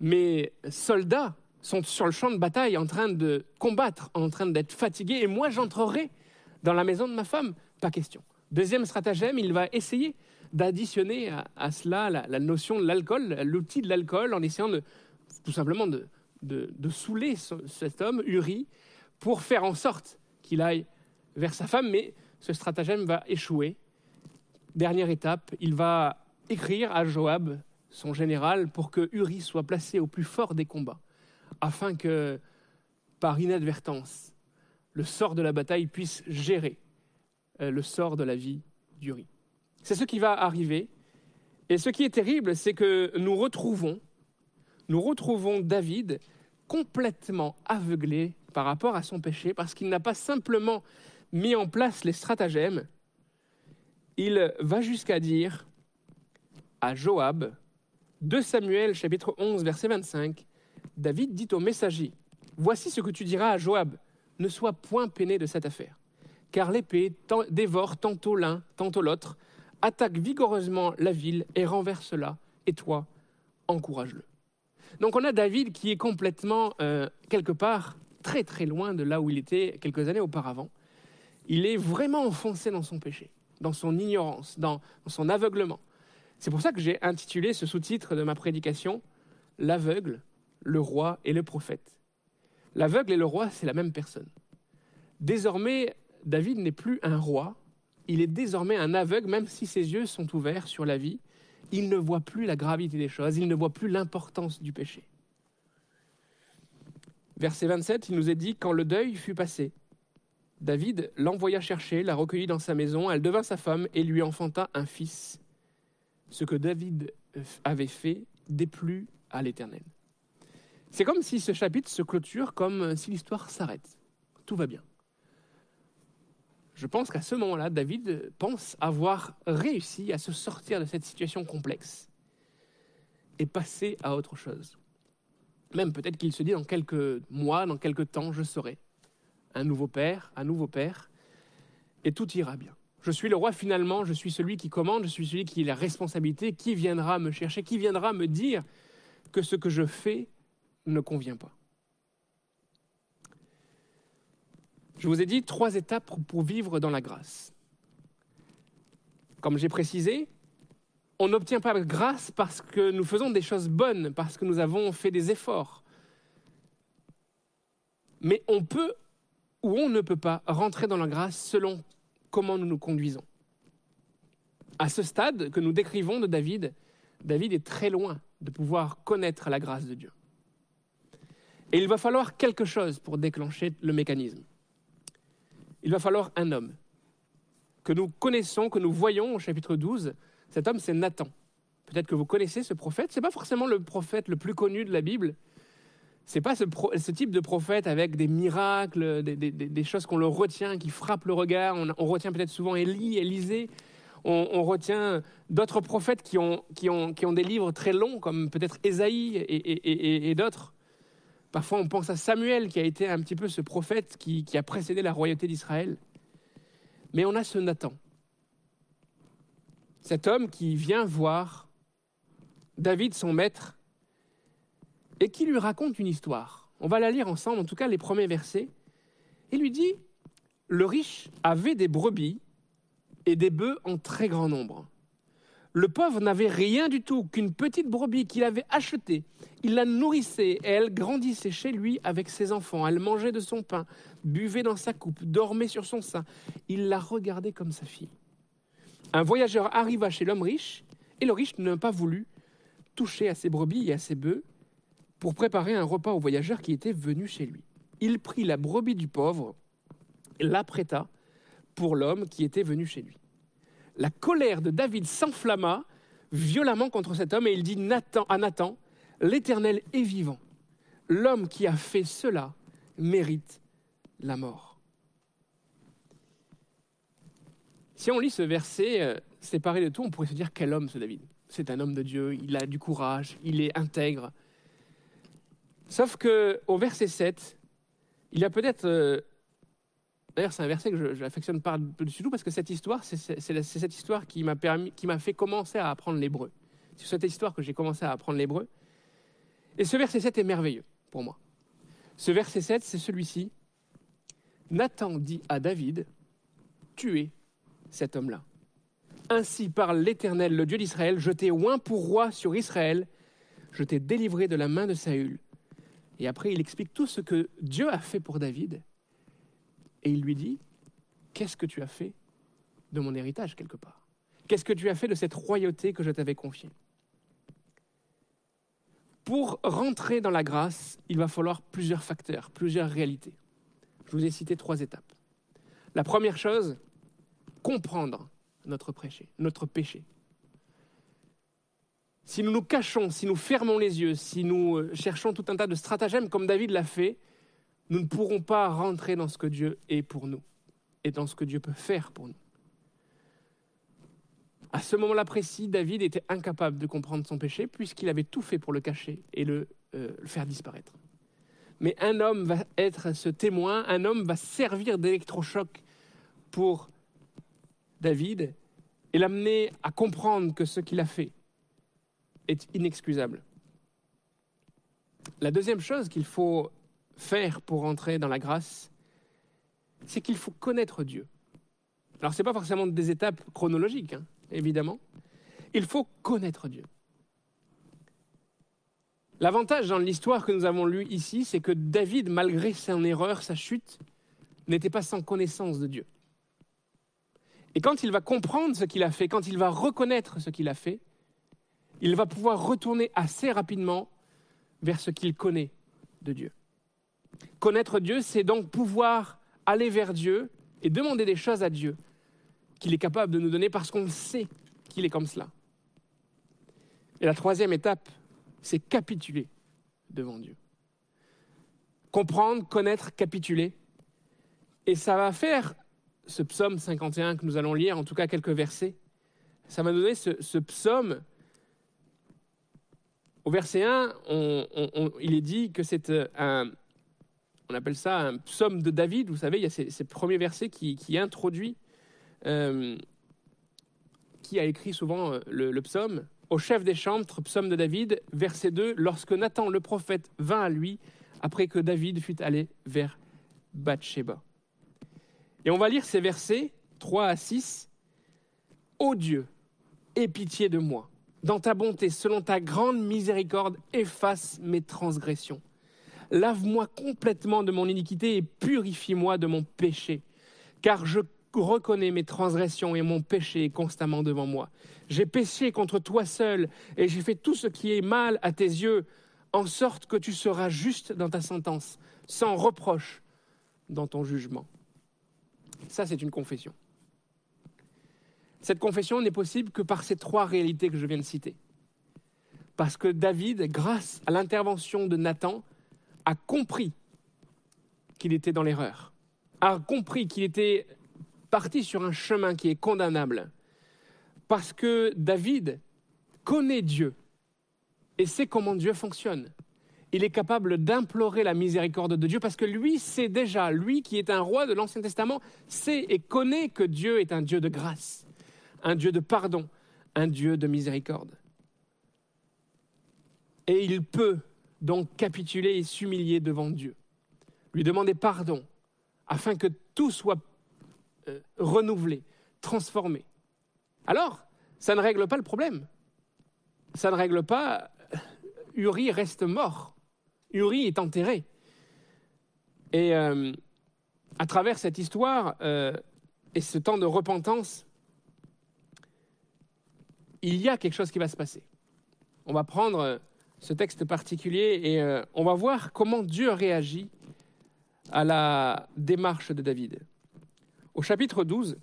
Mes soldats sont sur le champ de bataille en train de combattre, en train d'être fatigués, et moi j'entrerai dans la maison de ma femme. Pas question. Deuxième stratagème, il va essayer d'additionner à, à cela la, la notion de l'alcool, l'outil de l'alcool, en essayant de, tout simplement de, de, de saouler ce- cet homme, Uri, pour faire en sorte qu'il aille vers sa femme, mais ce stratagème va échouer. Dernière étape, il va écrire à Joab, son général, pour que Uri soit placé au plus fort des combats, afin que, par inadvertance, le sort de la bataille puisse gérer euh, le sort de la vie d'Uri. C'est ce qui va arriver. Et ce qui est terrible, c'est que nous retrouvons, nous retrouvons David complètement aveuglé par rapport à son péché, parce qu'il n'a pas simplement mis en place les stratagèmes, il va jusqu'à dire à Joab, 2 Samuel chapitre 11 verset 25, David dit au messager, Voici ce que tu diras à Joab, ne sois point peiné de cette affaire, car l'épée dévore tantôt l'un, tantôt l'autre, attaque vigoureusement la ville et renverse-la, et toi, encourage-le. Donc on a David qui est complètement, euh, quelque part, très très loin de là où il était quelques années auparavant. Il est vraiment enfoncé dans son péché, dans son ignorance, dans, dans son aveuglement. C'est pour ça que j'ai intitulé ce sous-titre de ma prédication L'aveugle, le roi et le prophète. L'aveugle et le roi, c'est la même personne. Désormais, David n'est plus un roi, il est désormais un aveugle, même si ses yeux sont ouverts sur la vie. Il ne voit plus la gravité des choses, il ne voit plus l'importance du péché. Verset 27, il nous est dit, quand le deuil fut passé, David l'envoya chercher, la recueillit dans sa maison, elle devint sa femme et lui enfanta un fils. Ce que David avait fait déplut à l'Éternel. C'est comme si ce chapitre se clôture, comme si l'histoire s'arrête. Tout va bien. Je pense qu'à ce moment-là, David pense avoir réussi à se sortir de cette situation complexe et passer à autre chose. Même peut-être qu'il se dit dans quelques mois, dans quelques temps, je serai un nouveau père, un nouveau père, et tout ira bien. Je suis le roi finalement, je suis celui qui commande, je suis celui qui a la responsabilité, qui viendra me chercher, qui viendra me dire que ce que je fais ne convient pas. Je vous ai dit trois étapes pour vivre dans la grâce. Comme j'ai précisé, on n'obtient pas la grâce parce que nous faisons des choses bonnes, parce que nous avons fait des efforts. Mais on peut ou on ne peut pas rentrer dans la grâce selon comment nous nous conduisons. À ce stade que nous décrivons de David, David est très loin de pouvoir connaître la grâce de Dieu. Et il va falloir quelque chose pour déclencher le mécanisme. Il va falloir un homme que nous connaissons, que nous voyons au chapitre 12. Cet homme, c'est Nathan. Peut-être que vous connaissez ce prophète. Ce n'est pas forcément le prophète le plus connu de la Bible. Ce n'est pas ce, type de prophète avec des miracles, des, choses qu'on le retient, qui frappent le regard. On, retient peut-être souvent Élie, Élisée. On, retient d'autres prophètes qui ont, des livres très longs, comme peut-être Ésaïe et d'autres. Parfois, on pense à Samuel, qui a été un petit peu ce prophète qui, a précédé la royauté d'Israël. Mais on a ce Nathan, cet homme qui vient voir David, son maître, et qui lui raconte une histoire. On va la lire ensemble, en tout cas les premiers versets. Il lui dit, le riche avait des brebis et des bœufs en très grand nombre. Le pauvre n'avait rien du tout qu'une petite brebis qu'il avait achetée. Il la nourrissait et elle grandissait chez lui avec ses enfants. Elle mangeait de son pain, buvait dans sa coupe, dormait sur son sein. Il la regardait comme sa fille. Un voyageur arriva chez l'homme riche et le riche n'a pas voulu toucher à ses brebis et à ses bœufs pour préparer un repas au voyageur qui était venu chez lui. Il prit la brebis du pauvre, l'apprêta pour l'homme qui était venu chez lui. La colère de David s'enflamma violemment contre cet homme et il dit à Nathan, l'Éternel est vivant. L'homme qui a fait cela mérite la mort. Si on lit ce verset euh, séparé de tout, on pourrait se dire quel homme ce David? C'est un homme de Dieu, il a du courage, il est intègre. Sauf que au verset 7, il y a peut-être euh, D'ailleurs, c'est un verset que je, je affectionne pas dessus tout parce que cette histoire, c'est cette histoire qui m'a permis, qui m'a fait commencer à apprendre l'hébreu. C'est cette histoire que j'ai commencé à apprendre l'hébreu. Et ce verset 7 est merveilleux pour moi. Ce verset 7, c'est celui-ci. Nathan dit à David, tuez cet homme-là. Ainsi parle l'Éternel, le Dieu d'Israël, je t'ai oint pour roi sur Israël, je t'ai délivré de la main de Saül. Et après, il explique tout ce que Dieu a fait pour David. Et il lui dit, qu'est-ce que tu as fait de mon héritage quelque part? Qu'est-ce que tu as fait de cette royauté que je t'avais confiée? Pour rentrer dans la grâce, il va falloir plusieurs facteurs, plusieurs réalités. Je vous ai cité trois étapes. La première chose, comprendre notre péché, notre péché. Si nous nous cachons, si nous fermons les yeux, si nous euh, cherchons tout un tas de stratagèmes comme David l'a fait, nous ne pourrons pas rentrer dans ce que Dieu est pour nous et dans ce que Dieu peut faire pour nous. À ce moment-là précis, David était incapable de comprendre son péché puisqu'il avait tout fait pour le cacher et le, euh, faire disparaître. Mais un homme va être ce témoin, un homme va servir d'électrochoc pour David et l'amener à comprendre que ce qu'il a fait est inexcusable. La deuxième chose qu'il faut faire pour entrer dans la grâce, c'est qu'il faut connaître Dieu. Alors, ce n'est pas forcément des étapes chronologiques, hein, évidemment. Il faut connaître Dieu. L'avantage dans l'histoire que nous avons lue ici, c'est que David, malgré son erreur, sa chute, n'était pas sans connaissance de Dieu. Et quand il va comprendre ce qu'il a fait, quand il va reconnaître ce qu'il a fait, il va pouvoir retourner assez rapidement vers ce qu'il connaît de Dieu. Connaître Dieu, c'est donc pouvoir aller vers Dieu et demander des choses à Dieu qu'il est capable de nous donner parce qu'on sait qu'il est comme cela. Et la troisième étape, c'est capituler devant Dieu. Comprendre, connaître, capituler. Et ça va faire ce psaume 51 que nous allons lire, en tout cas quelques versets. Ça va donner ce, psaume. Au verset 1, on- on- on- il est dit que c'est un, on appelle ça un psaume de David. Vous savez, il y a ces, premiers versets qui, qui introduit euh, qui a écrit souvent euh, le, le psaume Au chef des chantres, psaume de David, verset 2 Lorsque Nathan le prophète vint à lui, après que David fut allé vers Bathsheba. Et on va lire ces versets 3 à 6. Ô Dieu, aie pitié de moi. Dans ta bonté, selon ta grande miséricorde, efface mes transgressions. Lave-moi complètement de mon iniquité et purifie-moi de mon péché. Car je reconnais mes transgressions et mon péché est constamment devant moi. J'ai péché contre toi seul et j'ai fait tout ce qui est mal à tes yeux, en sorte que tu seras juste dans ta sentence, sans reproche dans ton jugement. Ça, c'est une confession. Cette confession n'est possible que par ces trois réalités que je viens de citer. Parce que David, grâce à l'intervention de Nathan, a compris qu'il était dans l'erreur, a compris qu'il était parti sur un chemin qui est condamnable. Parce que David connaît Dieu et sait comment Dieu fonctionne. Il est capable d'implorer la miséricorde de Dieu parce que lui sait déjà, lui qui est un roi de l'Ancien Testament, sait et connaît que Dieu est un Dieu de grâce, un Dieu de pardon, un Dieu de miséricorde. Et il peut donc capituler et s'humilier devant Dieu, lui demander pardon, afin que tout soit euh, renouvelé, transformé. Alors, ça ne règle pas le problème. Ça ne règle pas euh, Uri reste mort. Uri est enterré. Et euh, à travers cette histoire et ce temps de repentance, il y a quelque chose qui va se passer. On va prendre ce texte particulier et euh, on va voir comment Dieu réagit à la démarche de David. Au chapitre 12,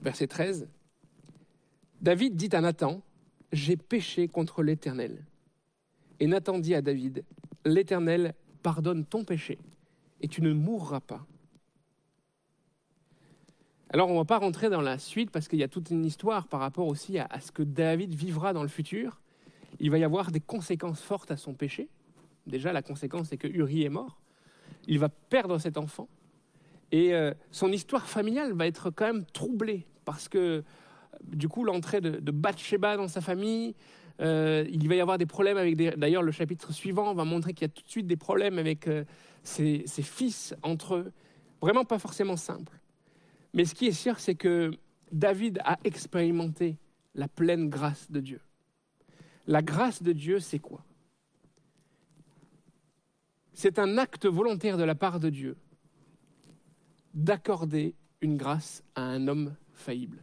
verset 13, David dit à Nathan, J'ai péché contre l'Éternel. Et Nathan dit à David, L'Éternel pardonne ton péché et tu ne mourras pas. Alors on ne va pas rentrer dans la suite parce qu'il y a toute une histoire par rapport aussi à, ce que David vivra dans le futur. Il va y avoir des conséquences fortes à son péché. Déjà, la conséquence, c'est que Uri est mort. Il va perdre cet enfant. Et euh, son histoire familiale va être quand même troublée parce que, du coup, l'entrée de, Bathsheba dans sa famille, euh, il va y avoir des problèmes avec. D'ailleurs, le chapitre suivant va montrer qu'il y a tout de suite des problèmes avec euh, ses, ses fils entre eux. Vraiment pas forcément simple. Mais ce qui est sûr, c'est que David a expérimenté la pleine grâce de Dieu. La grâce de Dieu, c'est quoi? C'est un acte volontaire de la part de Dieu d'accorder une grâce à un homme faillible.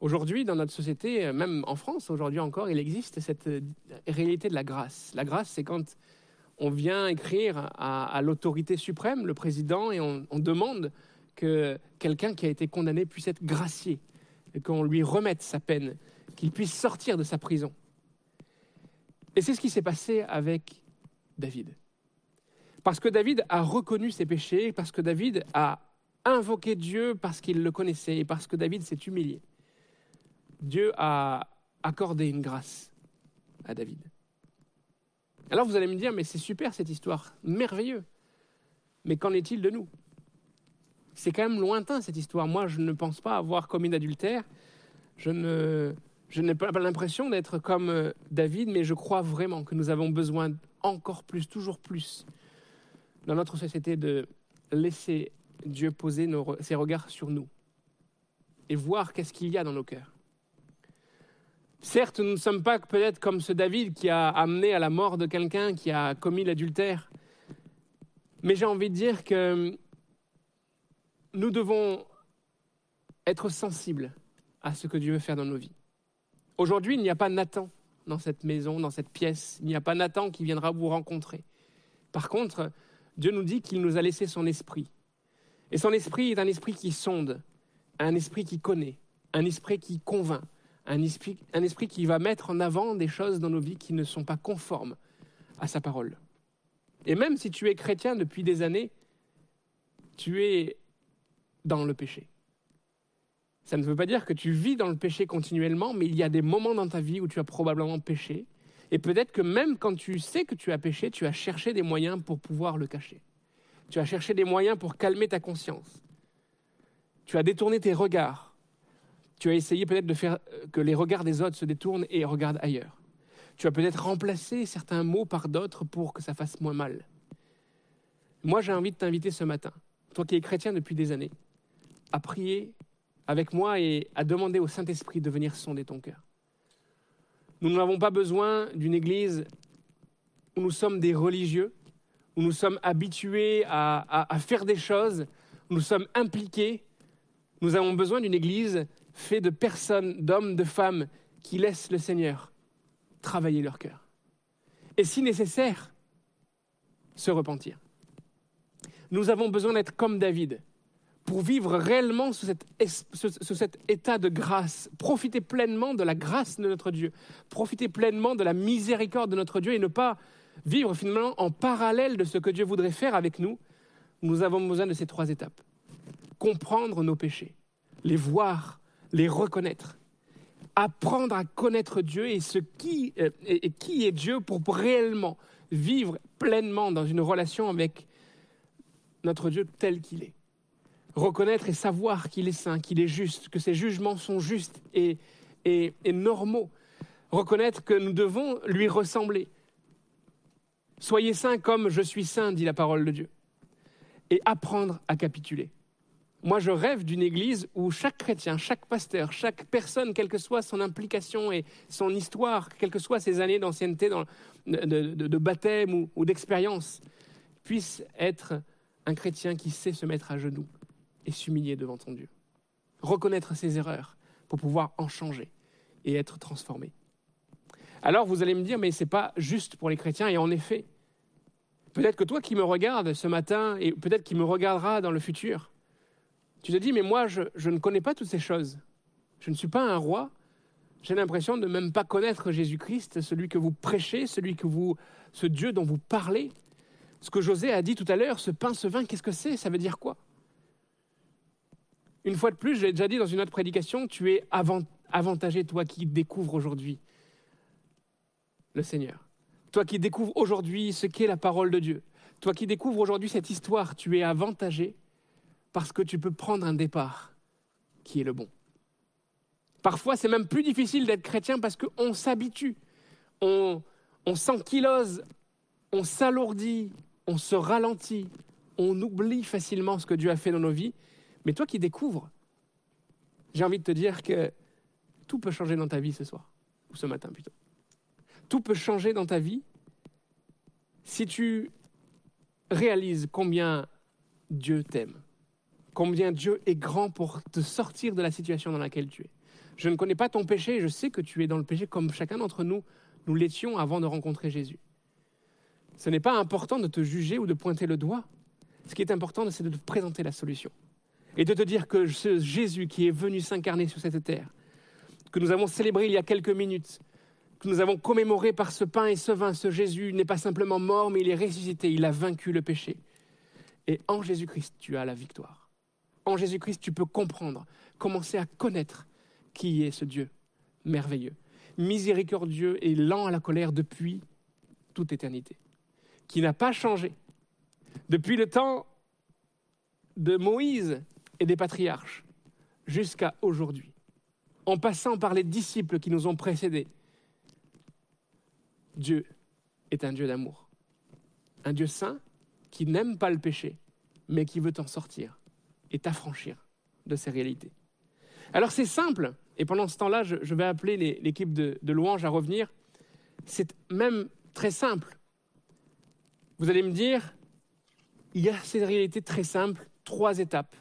Aujourd'hui, dans notre société, même en France, aujourd'hui encore, il existe cette euh, réalité de la grâce. La grâce, c'est quand on vient écrire à, l'autorité suprême, le président, et on demande que quelqu'un qui a été condamné puisse être gracié, qu'on lui remette sa peine, qu'il puisse sortir de sa prison. Et c'est ce qui s'est passé avec David. Parce que David a reconnu ses péchés, parce que David a invoqué Dieu parce qu'il le connaissait et parce que David s'est humilié. Dieu a accordé une grâce à David. Alors vous allez me dire, mais c'est super cette histoire, merveilleux. Mais qu'en est-il de nous? C'est quand même lointain cette histoire. Moi, je ne pense pas avoir commis d'adultère. Je ne, je n'ai pas l'impression d'être comme euh, David, mais je crois vraiment que nous avons besoin encore plus, toujours plus, dans notre société, de laisser Dieu poser ses regards sur nous et voir qu'est-ce qu'il y a dans nos cœurs. Certes, nous ne sommes pas peut-être comme ce David qui a amené à la mort de quelqu'un qui a commis l'adultère, mais j'ai envie de dire que nous devons être sensibles à ce que Dieu veut faire dans nos vies. Aujourd'hui, il n'y a pas Nathan dans cette maison, dans cette pièce. Il n'y a pas Nathan qui viendra vous rencontrer. Par contre, Dieu nous dit qu'il nous a laissé son esprit. Et son esprit est un esprit qui sonde, un esprit qui connaît, un esprit qui convainc, un esprit, un esprit qui va mettre en avant des choses dans nos vies qui ne sont pas conformes à sa parole. Et même si tu es chrétien depuis des années, tu es dans le péché. Ça ne veut pas dire que tu vis dans le péché continuellement, mais il y a des moments dans ta vie où tu as probablement péché. Et peut-être que même quand tu sais que tu as péché, tu as cherché des moyens pour pouvoir le cacher. Tu as cherché des moyens pour calmer ta conscience. Tu as détourné tes regards. Tu as essayé peut-être de faire euh, que les regards des autres se détournent et regardent ailleurs. Tu as peut-être remplacé certains mots par d'autres pour que ça fasse moins mal. Moi, j'ai envie de t'inviter ce matin, toi qui es chrétien depuis des années, à prier avec moi et à demander au Saint-Esprit de venir sonder ton cœur. Nous n'avons pas besoin d'une église où nous sommes des religieux, où nous sommes habitués à, faire des choses, où nous sommes impliqués. Nous avons besoin d'une église faite de personnes, d'hommes, de femmes qui laissent le Seigneur travailler leur cœur. Et si nécessaire, se repentir. Nous avons besoin d'être comme David pour vivre réellement sous, cet état de grâce, profiter pleinement de la grâce de notre Dieu, profiter pleinement de la miséricorde de notre Dieu et ne pas vivre finalement en parallèle de ce que Dieu voudrait faire avec nous. Nous avons besoin de ces trois étapes. Comprendre nos péchés, les voir, les reconnaître, apprendre à connaître Dieu et, euh, et qui est Dieu pour réellement vivre pleinement dans une relation avec notre Dieu tel qu'il est reconnaître et savoir qu'il est saint, qu'il est juste, que ses jugements sont justes et, normaux. Reconnaître que nous devons lui ressembler. Soyez saints comme je suis saint, dit la parole de Dieu. Et apprendre à capituler. Moi, je rêve d'une église où chaque chrétien, chaque pasteur, chaque personne, quelle que soit son implication et son histoire, quelles que soient ses années d'ancienneté, de, baptême ou d'expérience, puisse être un chrétien qui sait se mettre à genoux et s'humilier devant ton Dieu. Reconnaître ses erreurs pour pouvoir en changer et être transformé. Alors vous allez me dire, mais ce n'est pas juste pour les chrétiens, et en effet, peut-être que toi qui me regardes ce matin, et peut-être qui me regardera dans le futur, tu te dis, mais moi, je, ne connais pas toutes ces choses. Je ne suis pas un roi. J'ai l'impression de même pas connaître Jésus-Christ, celui que vous prêchez, celui que vous, ce Dieu dont vous parlez. Ce que José a dit tout à l'heure, ce pain, ce vin, qu'est-ce que c'est? Ça veut dire quoi? Une fois de plus, je l'ai déjà dit dans une autre prédication, tu es avant- avantagé, toi qui découvres aujourd'hui le Seigneur. Toi qui découvres aujourd'hui ce qu'est la parole de Dieu. Toi qui découvres aujourd'hui cette histoire, tu es avantagé parce que tu peux prendre un départ qui est le bon. Parfois, c'est même plus difficile d'être chrétien parce qu'on s'habitue, on, on s'ankylose, on s'alourdit, on se ralentit, on oublie facilement ce que Dieu a fait dans nos vies. Mais toi qui découvres, j'ai envie de te dire que tout peut changer dans ta vie ce soir, ou ce matin plutôt. Tout peut changer dans ta vie si tu réalises combien Dieu t'aime, combien Dieu est grand pour te sortir de la situation dans laquelle tu es. Je ne connais pas ton péché, je sais que tu es dans le péché comme chacun d'entre nous, nous l'étions avant de rencontrer Jésus. Ce n'est pas important de te juger ou de pointer le doigt. Ce qui est important, c'est de te présenter la solution. Et de te dire que ce Jésus qui est venu s'incarner sur cette terre, que nous avons célébré il y a quelques minutes, que nous avons commémoré par ce pain et ce vin, ce Jésus n'est pas simplement mort, mais il est ressuscité, il a vaincu le péché. Et en Jésus-Christ, tu as la victoire. En Jésus-Christ, tu peux comprendre, commencer à connaître qui est ce Dieu merveilleux. miséricordieux et lent à la colère depuis toute éternité, qui n'a pas changé. Depuis le temps de Moïse et des patriarches jusqu'à aujourd'hui, en passant par les disciples qui nous ont précédés, Dieu est un Dieu d'amour, un Dieu saint qui n'aime pas le péché, mais qui veut t'en sortir et t'affranchir de ces réalités. Alors c'est simple, et pendant ce temps-là, je, vais appeler l'équipe de, de louanges à revenir. C'est même très simple. Vous allez me dire, il y a ces réalités très simples, trois étapes.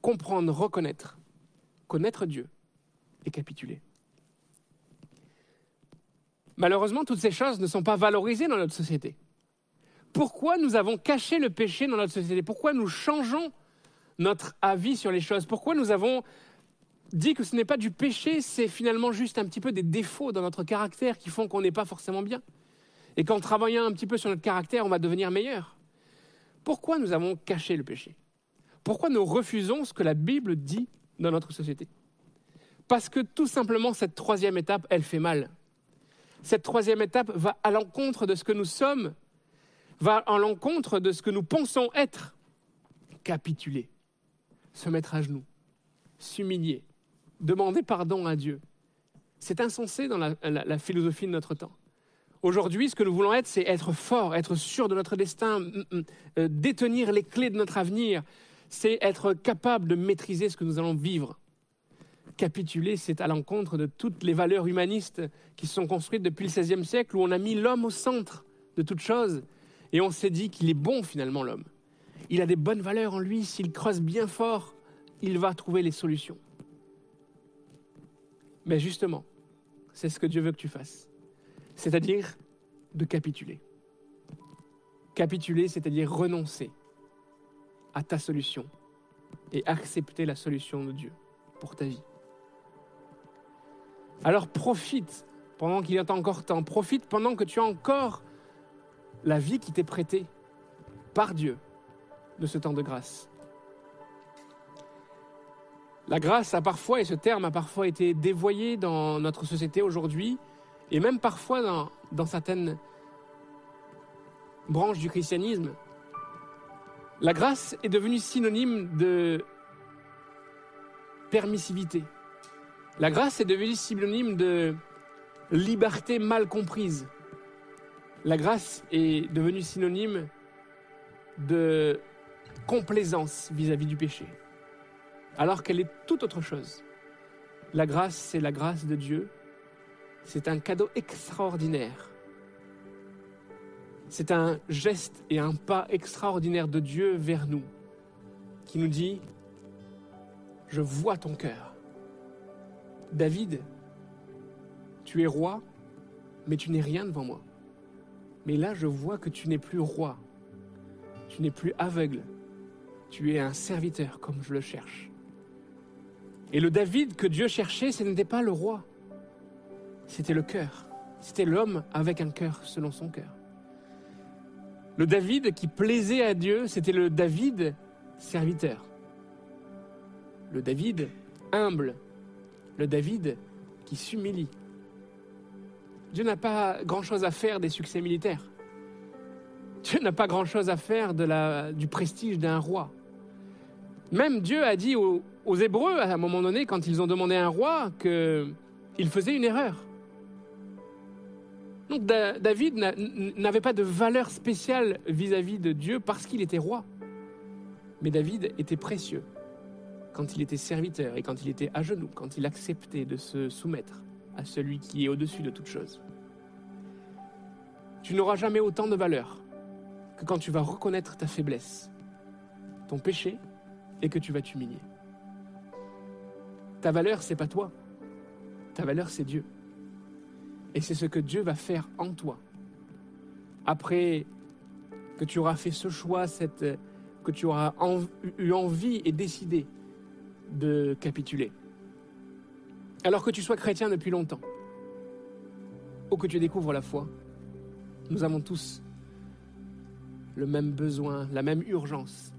Comprendre, reconnaître, connaître Dieu et capituler. Malheureusement, toutes ces choses ne sont pas valorisées dans notre société. Pourquoi nous avons caché le péché dans notre société? Pourquoi nous changeons notre avis sur les choses? Pourquoi nous avons dit que ce n'est pas du péché, c'est finalement juste un petit peu des défauts dans notre caractère qui font qu'on n'est pas forcément bien? Et qu'en travaillant un petit peu sur notre caractère, on va devenir meilleur? Pourquoi nous avons caché le péché? Pourquoi nous refusons ce que la Bible dit dans notre société? Parce que tout simplement, cette troisième étape, elle fait mal. Cette troisième étape va à l'encontre de ce que nous sommes, va à l'encontre de ce que nous pensons être. Capituler, se mettre à genoux, s'humilier, demander pardon à Dieu. C'est insensé dans la, philosophie de notre temps. Aujourd'hui, ce que nous voulons être, c'est être fort, être sûr de notre destin, euh, détenir les clés de notre avenir. C'est être capable de maîtriser ce que nous allons vivre. Capituler, c'est à l'encontre de toutes les valeurs humanistes qui se sont construites depuis le XVIe siècle, où on a mis l'homme au centre de toute chose, et on s'est dit qu'il est bon finalement l'homme. Il a des bonnes valeurs en lui, s'il creuse bien fort, il va trouver les solutions. Mais justement, c'est ce que Dieu veut que tu fasses. C'est-à-dire de capituler. Capituler, c'est-à-dire renoncer à ta solution et accepter la solution de Dieu pour ta vie. Alors profite pendant qu'il y a encore temps, profite pendant que tu as encore la vie qui t'est prêtée par Dieu de ce temps de grâce. La grâce a parfois, et ce terme a parfois été dévoyé dans notre société aujourd'hui, et même parfois dans, dans certaines branches du christianisme. La grâce est devenue synonyme de permissivité. La grâce est devenue synonyme de liberté mal comprise. La grâce est devenue synonyme de complaisance vis-à-vis du péché, alors qu'elle est tout autre chose. La grâce, c'est la grâce de Dieu. C'est un cadeau extraordinaire. C'est un geste et un pas extraordinaire de Dieu vers nous, qui nous dit, je vois ton cœur. David, tu es roi, mais tu n'es rien devant moi. Mais là, je vois que tu n'es plus roi. Tu n'es plus aveugle. Tu es un serviteur comme je le cherche. Et le David que Dieu cherchait, ce n'était pas le roi. C'était le cœur. C'était l'homme avec un cœur selon son cœur. Le David qui plaisait à Dieu, c'était le David serviteur. Le David humble. Le David qui s'humilie. Dieu n'a pas grand-chose à faire des succès militaires. Dieu n'a pas grand-chose à faire du prestige d'un roi. Même Dieu a dit aux, Hébreux, à un moment donné, quand ils ont demandé un roi, qu'il faisait une erreur. Donc Da- David n'a- n'avait pas de valeur spéciale vis-à-vis de Dieu parce qu'il était roi. Mais David était précieux quand il était serviteur et quand il était à genoux, quand il acceptait de se soumettre à celui qui est au-dessus de toute chose. Tu n'auras jamais autant de valeur que quand tu vas reconnaître ta faiblesse, ton péché, et que tu vas t'humilier. Ta valeur, c'est pas toi. Ta valeur, c'est Dieu. Et c'est ce que Dieu va faire en toi. Après que tu auras fait ce choix, que tu auras eu envie et décidé de capituler. Alors que tu sois chrétien depuis longtemps, ou que tu découvres la foi, nous avons tous le même besoin, la même urgence.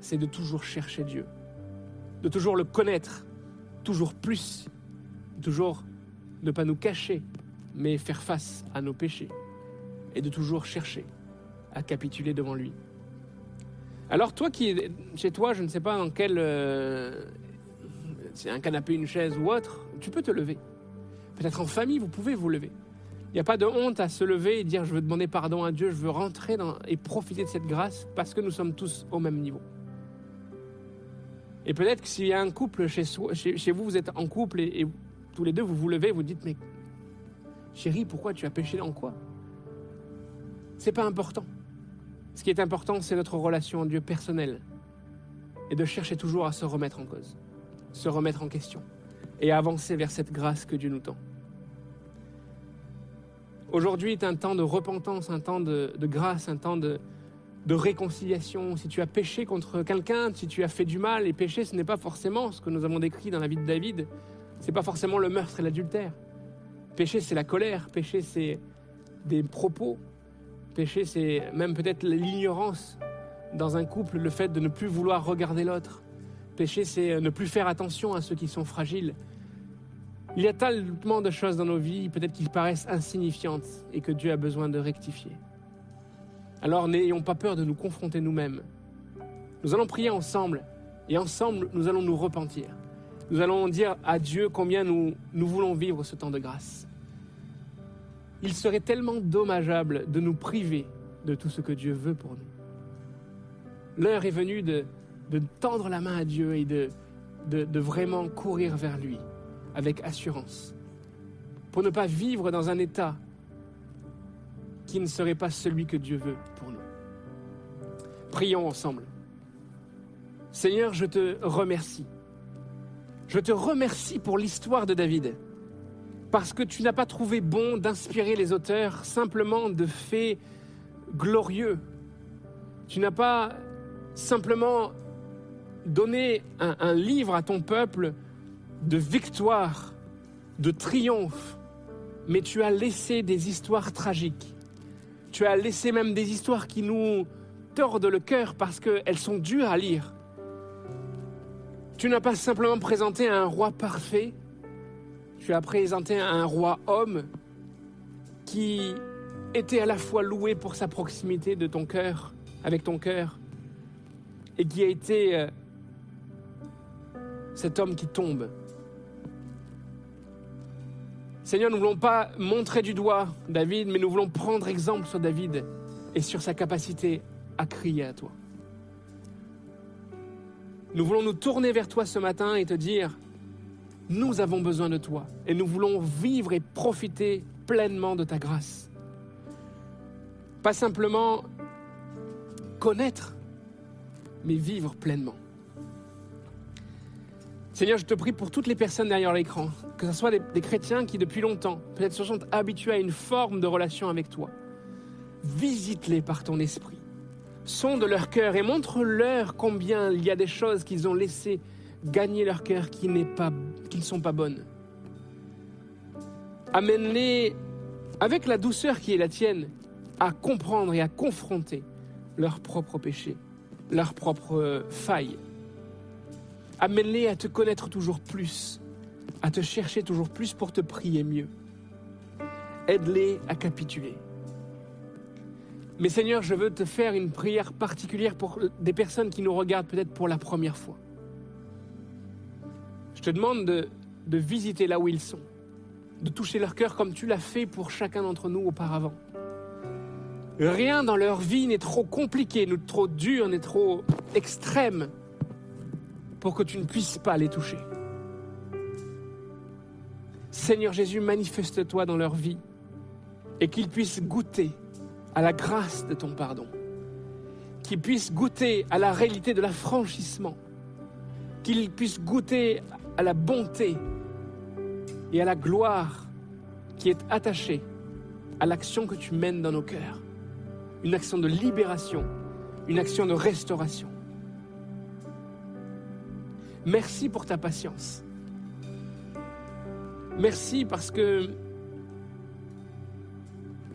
C'est de toujours chercher Dieu, de toujours le connaître, toujours plus, toujours ne pas nous cacher, mais faire face à nos péchés et de toujours chercher à capituler devant lui. Alors toi qui es chez toi, je ne sais pas dans quel... euh, c'est un canapé, une chaise ou autre, tu peux te lever. Peut-être en famille, vous pouvez vous lever. Il n'y a pas de honte à se lever et dire je veux demander pardon à Dieu, je veux rentrer dans, et profiter de cette grâce parce que nous sommes tous au même niveau. Et peut-être que s'il y a un couple chez, vous, vous êtes en couple et, et tous les deux vous vous levez, vous dites mais chérie, pourquoi tu as péché en quoi? C'est pas important. Ce qui est important, c'est notre relation en Dieu personnelle et de chercher toujours à se remettre en cause, se remettre en question et à avancer vers cette grâce que Dieu nous tend. Aujourd'hui est un temps de repentance, un temps de, de grâce, un temps de, de réconciliation. Si tu as péché contre quelqu'un, si tu as fait du mal, et péché, ce n'est pas forcément ce que nous avons décrit dans la vie de David. C'est pas forcément le meurtre et l'adultère. Péché, c'est la colère. Péché, c'est des propos. Péché, c'est même peut-être l'ignorance dans un couple, le fait de ne plus vouloir regarder l'autre. Péché, c'est ne plus faire attention à ceux qui sont fragiles. Il y a tellement de choses dans nos vies, peut-être qu'ils paraissent insignifiantes et que Dieu a besoin de rectifier. Alors n'ayons pas peur de nous confronter nous-mêmes. Nous allons prier ensemble et ensemble nous allons nous repentir. Nous allons dire à Dieu combien nous, voulons vivre ce temps de grâce. Il serait tellement dommageable de nous priver de tout ce que Dieu veut pour nous. L'heure est venue de, tendre la main à Dieu et de vraiment courir vers lui avec assurance, pour ne pas vivre dans un état qui ne serait pas celui que Dieu veut pour nous. Prions ensemble. Seigneur, je te remercie. Je te remercie pour l'histoire de David, parce que tu n'as pas trouvé bon d'inspirer les auteurs simplement de faits glorieux. Tu n'as pas simplement donné un, livre à ton peuple de victoire, de triomphe, mais tu as laissé des histoires tragiques. Tu as laissé même des histoires qui nous tordent le cœur parce qu'elles sont dures à lire. Tu n'as pas simplement présenté un roi parfait, tu as présenté un roi homme qui était à la fois loué pour sa proximité de ton cœur, avec ton cœur, et qui a été euh, cet homme qui tombe. Seigneur, nous ne voulons pas montrer du doigt David, mais nous voulons prendre exemple sur David et sur sa capacité à crier à toi. Nous voulons nous tourner vers toi ce matin et te dire, nous avons besoin de toi et nous voulons vivre et profiter pleinement de ta grâce. Pas simplement connaître, mais vivre pleinement. Seigneur, je te prie pour toutes les personnes derrière l'écran, que ce soit des, chrétiens qui depuis longtemps, peut-être se sont habitués à une forme de relation avec toi. Visite-les par ton esprit. Sonde leur cœur et montre-leur combien il y a des choses qu'ils ont laissées gagner leur cœur qui, pas, qui ne sont pas bonnes. Amène-les avec la douceur qui est la tienne à comprendre et à confronter leurs propres péchés, leurs propres failles. Amène-les à te connaître toujours plus, à te chercher toujours plus pour te prier mieux. Aide-les à capituler. Mais Seigneur, je veux te faire une prière particulière pour des personnes qui nous regardent peut-être pour la première fois. Je te demande de, visiter là où ils sont, de toucher leur cœur comme tu l'as fait pour chacun d'entre nous auparavant. Rien dans leur vie n'est trop compliqué, n'est trop dur, n'est trop extrême pour que tu ne puisses pas les toucher. Seigneur Jésus, manifeste-toi dans leur vie et qu'ils puissent goûter à la grâce de ton pardon, qu'ils puissent goûter à la réalité de l'affranchissement, qu'ils puissent goûter à la bonté et à la gloire qui est attachée à l'action que tu mènes dans nos cœurs, une action de libération, une action de restauration. Merci pour ta patience. Merci parce que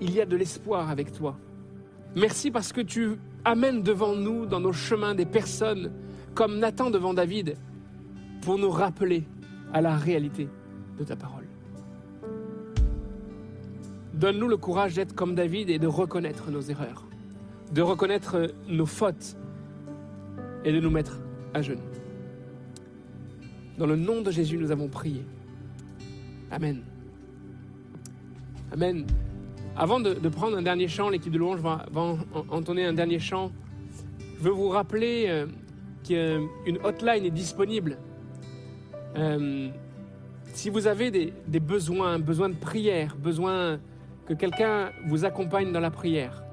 il y a de l'espoir avec toi. Merci parce que tu amènes devant nous, dans nos chemins, des personnes comme Nathan devant David pour nous rappeler à la réalité de ta parole. Donne-nous le courage d'être comme David et de reconnaître nos erreurs, de reconnaître nos fautes et de nous mettre à genoux. Dans le nom de Jésus, nous avons prié. Amen. Amen. Avant de, prendre un dernier chant, l'équipe de louange va, va en- en- entonner un dernier chant. Je veux vous rappeler euh, qu'une hotline est disponible. Euh, si vous avez des, des besoins, besoin de prière, besoin que quelqu'un vous accompagne dans la prière,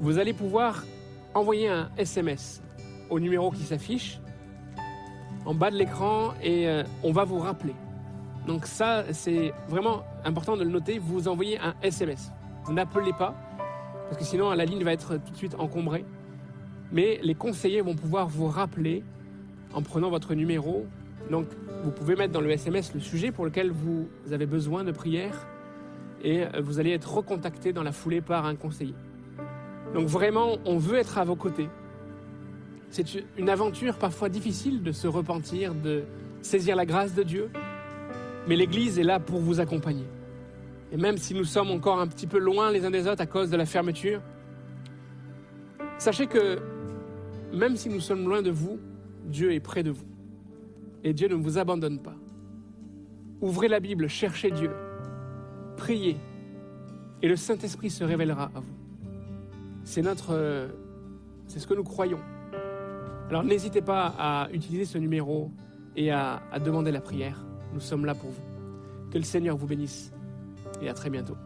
vous allez pouvoir envoyer un SMS au numéro qui s'affiche en bas de l'écran et euh, on va vous rappeler. Donc ça, c'est vraiment important de le noter. Vous envoyez un SMS. Vous n'appelez pas, parce que sinon la ligne va être tout de suite encombrée. Mais les conseillers vont pouvoir vous rappeler en prenant votre numéro. Donc vous pouvez mettre dans le SMS le sujet pour lequel vous avez besoin de prière et vous allez être recontacté dans la foulée par un conseiller. Donc vraiment, on veut être à vos côtés. C'est une aventure parfois difficile de se repentir, de saisir la grâce de Dieu, mais l'Église est là pour vous accompagner. Et même si nous sommes encore un petit peu loin les uns des autres à cause de la fermeture, sachez que même si nous sommes loin de vous, Dieu est près de vous. Et Dieu ne vous abandonne pas. Ouvrez la Bible, cherchez Dieu, priez, et le Saint-Esprit se révélera à vous. C'est notre, euh, c'est ce que nous croyons. Alors n'hésitez pas à utiliser ce numéro et à, à demander la prière. Nous sommes là pour vous. Que le Seigneur vous bénisse et à très bientôt.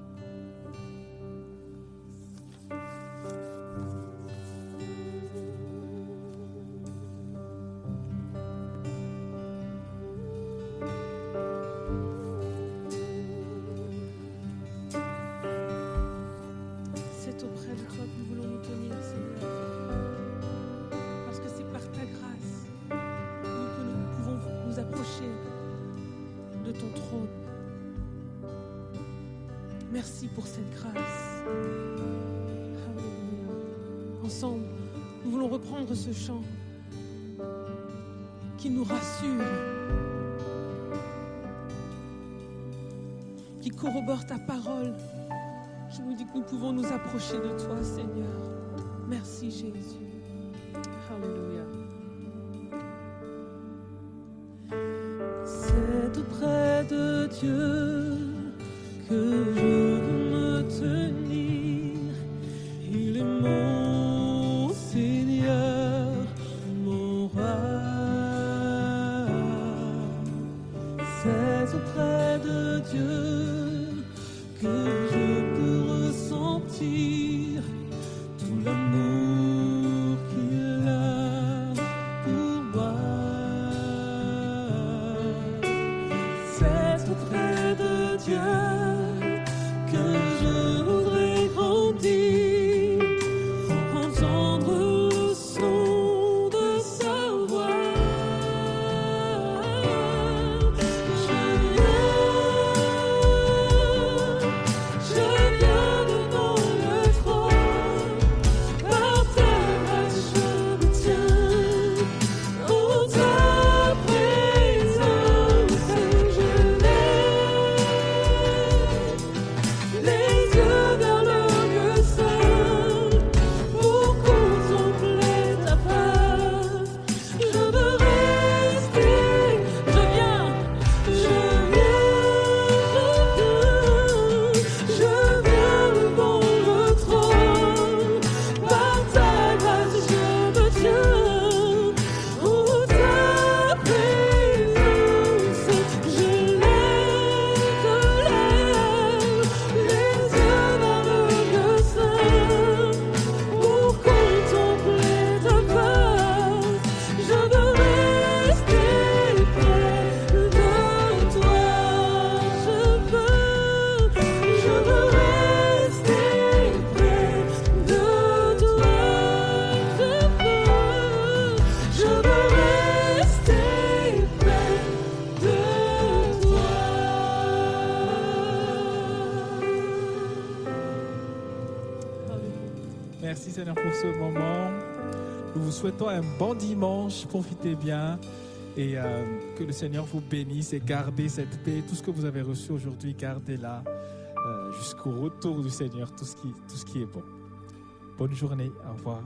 Souhaitons un bon dimanche. Profitez bien et euh, que le Seigneur vous bénisse et gardez cette paix. Tout ce que vous avez reçu aujourd'hui, gardez-la. Euh, jusqu'au retour du Seigneur, tout ce qui, tout ce qui est bon. Bonne journée, au revoir.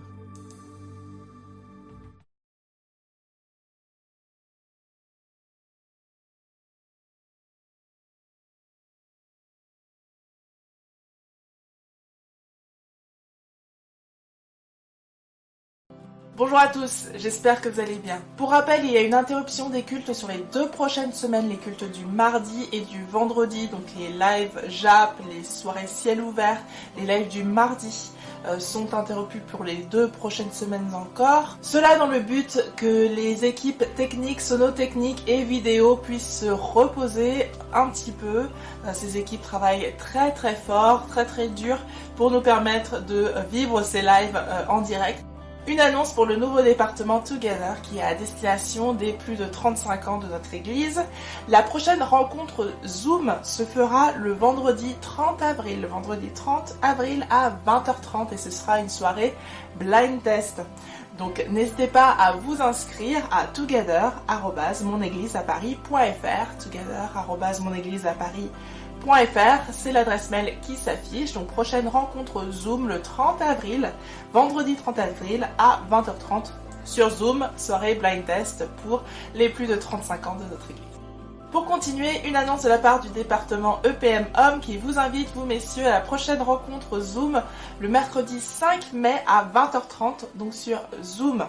Bonjour à tous, j'espère que vous allez bien. Pour rappel, il y a une interruption des cultes sur les deux prochaines semaines, les cultes du mardi et du vendredi, donc les lives JAP, les soirées ciel ouvert, les lives du mardi euh, sont interrompus pour les deux prochaines semaines encore. Cela dans le but que les équipes techniques, sonotechniques et vidéo puissent se reposer un petit peu. Euh, ces équipes travaillent très très fort, très très dur pour nous permettre de vivre ces lives euh, en direct. Une annonce pour le nouveau département Together qui est à destination des plus de 35 ans de notre église. La prochaine rencontre Zoom se fera le vendredi 30 avril, vendredi 30 avril à 20h30 et ce sera une soirée blind test. Donc n'hésitez pas à vous inscrire à together@monégliseaparis.fr, together@monégliseaparis.fr c'est l'adresse mail qui s'affiche. Donc prochaine rencontre Zoom le 30 avril, vendredi 30 avril à 20h30 sur Zoom, soirée blind test pour les plus de 35 ans de notre église. Pour continuer, une annonce de la part du département EPM Homme qui vous invite, vous messieurs, à la prochaine rencontre Zoom le mercredi 5 mai à 20h30, donc sur Zoom.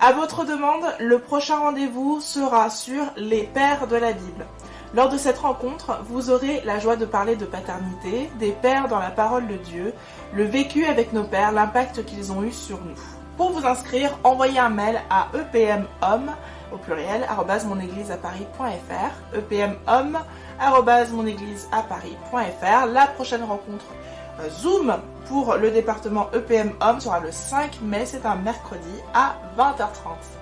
À votre demande, le prochain rendez-vous sera sur les pères de la Bible. Lors de cette rencontre, vous aurez la joie de parler de paternité, des pères dans la parole de Dieu, le vécu avec nos pères, l'impact qu'ils ont eu sur nous. Pour vous inscrire, envoyez un mail à epmhomme au pluriel @monégliseaparis.fr, epmhomme @monégliseaparis.fr. La prochaine rencontre euh, Zoom pour le département EPM Homme sera le 5 mai, c'est un mercredi à 20h30.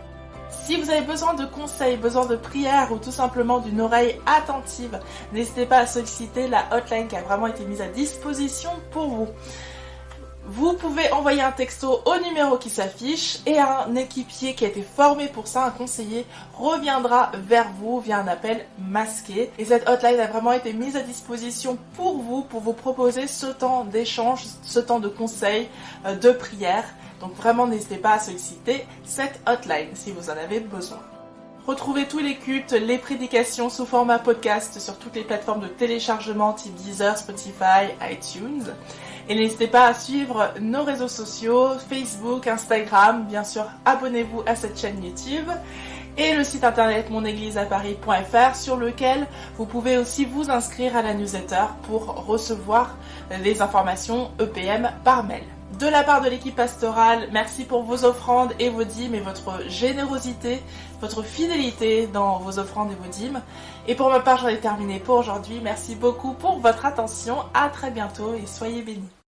Si vous avez besoin de conseils, besoin de prières ou tout simplement d'une oreille attentive, n'hésitez pas à solliciter la hotline qui a vraiment été mise à disposition pour vous. Vous pouvez envoyer un texto au numéro qui s'affiche et un équipier qui a été formé pour ça, un conseiller, reviendra vers vous via un appel masqué. Et cette hotline a vraiment été mise à disposition pour vous, pour vous proposer ce temps d'échange, ce temps de conseil, euh, de prière. Donc vraiment n'hésitez pas à solliciter cette hotline si vous en avez besoin. Retrouvez tous les cultes, les prédications sous format podcast sur toutes les plateformes de téléchargement type Deezer, Spotify, iTunes. Et n'hésitez pas à suivre nos réseaux sociaux, Facebook, Instagram, bien sûr abonnez-vous à cette chaîne YouTube et le site internet monégliseaparis.fr sur lequel vous pouvez aussi vous inscrire à la newsletter pour recevoir les informations EPM par mail de la part de l'équipe pastorale, merci pour vos offrandes et vos dîmes et votre générosité, votre fidélité dans vos offrandes et vos dîmes. Et pour ma part, j'en ai terminé pour aujourd'hui. Merci beaucoup pour votre attention. À très bientôt et soyez bénis.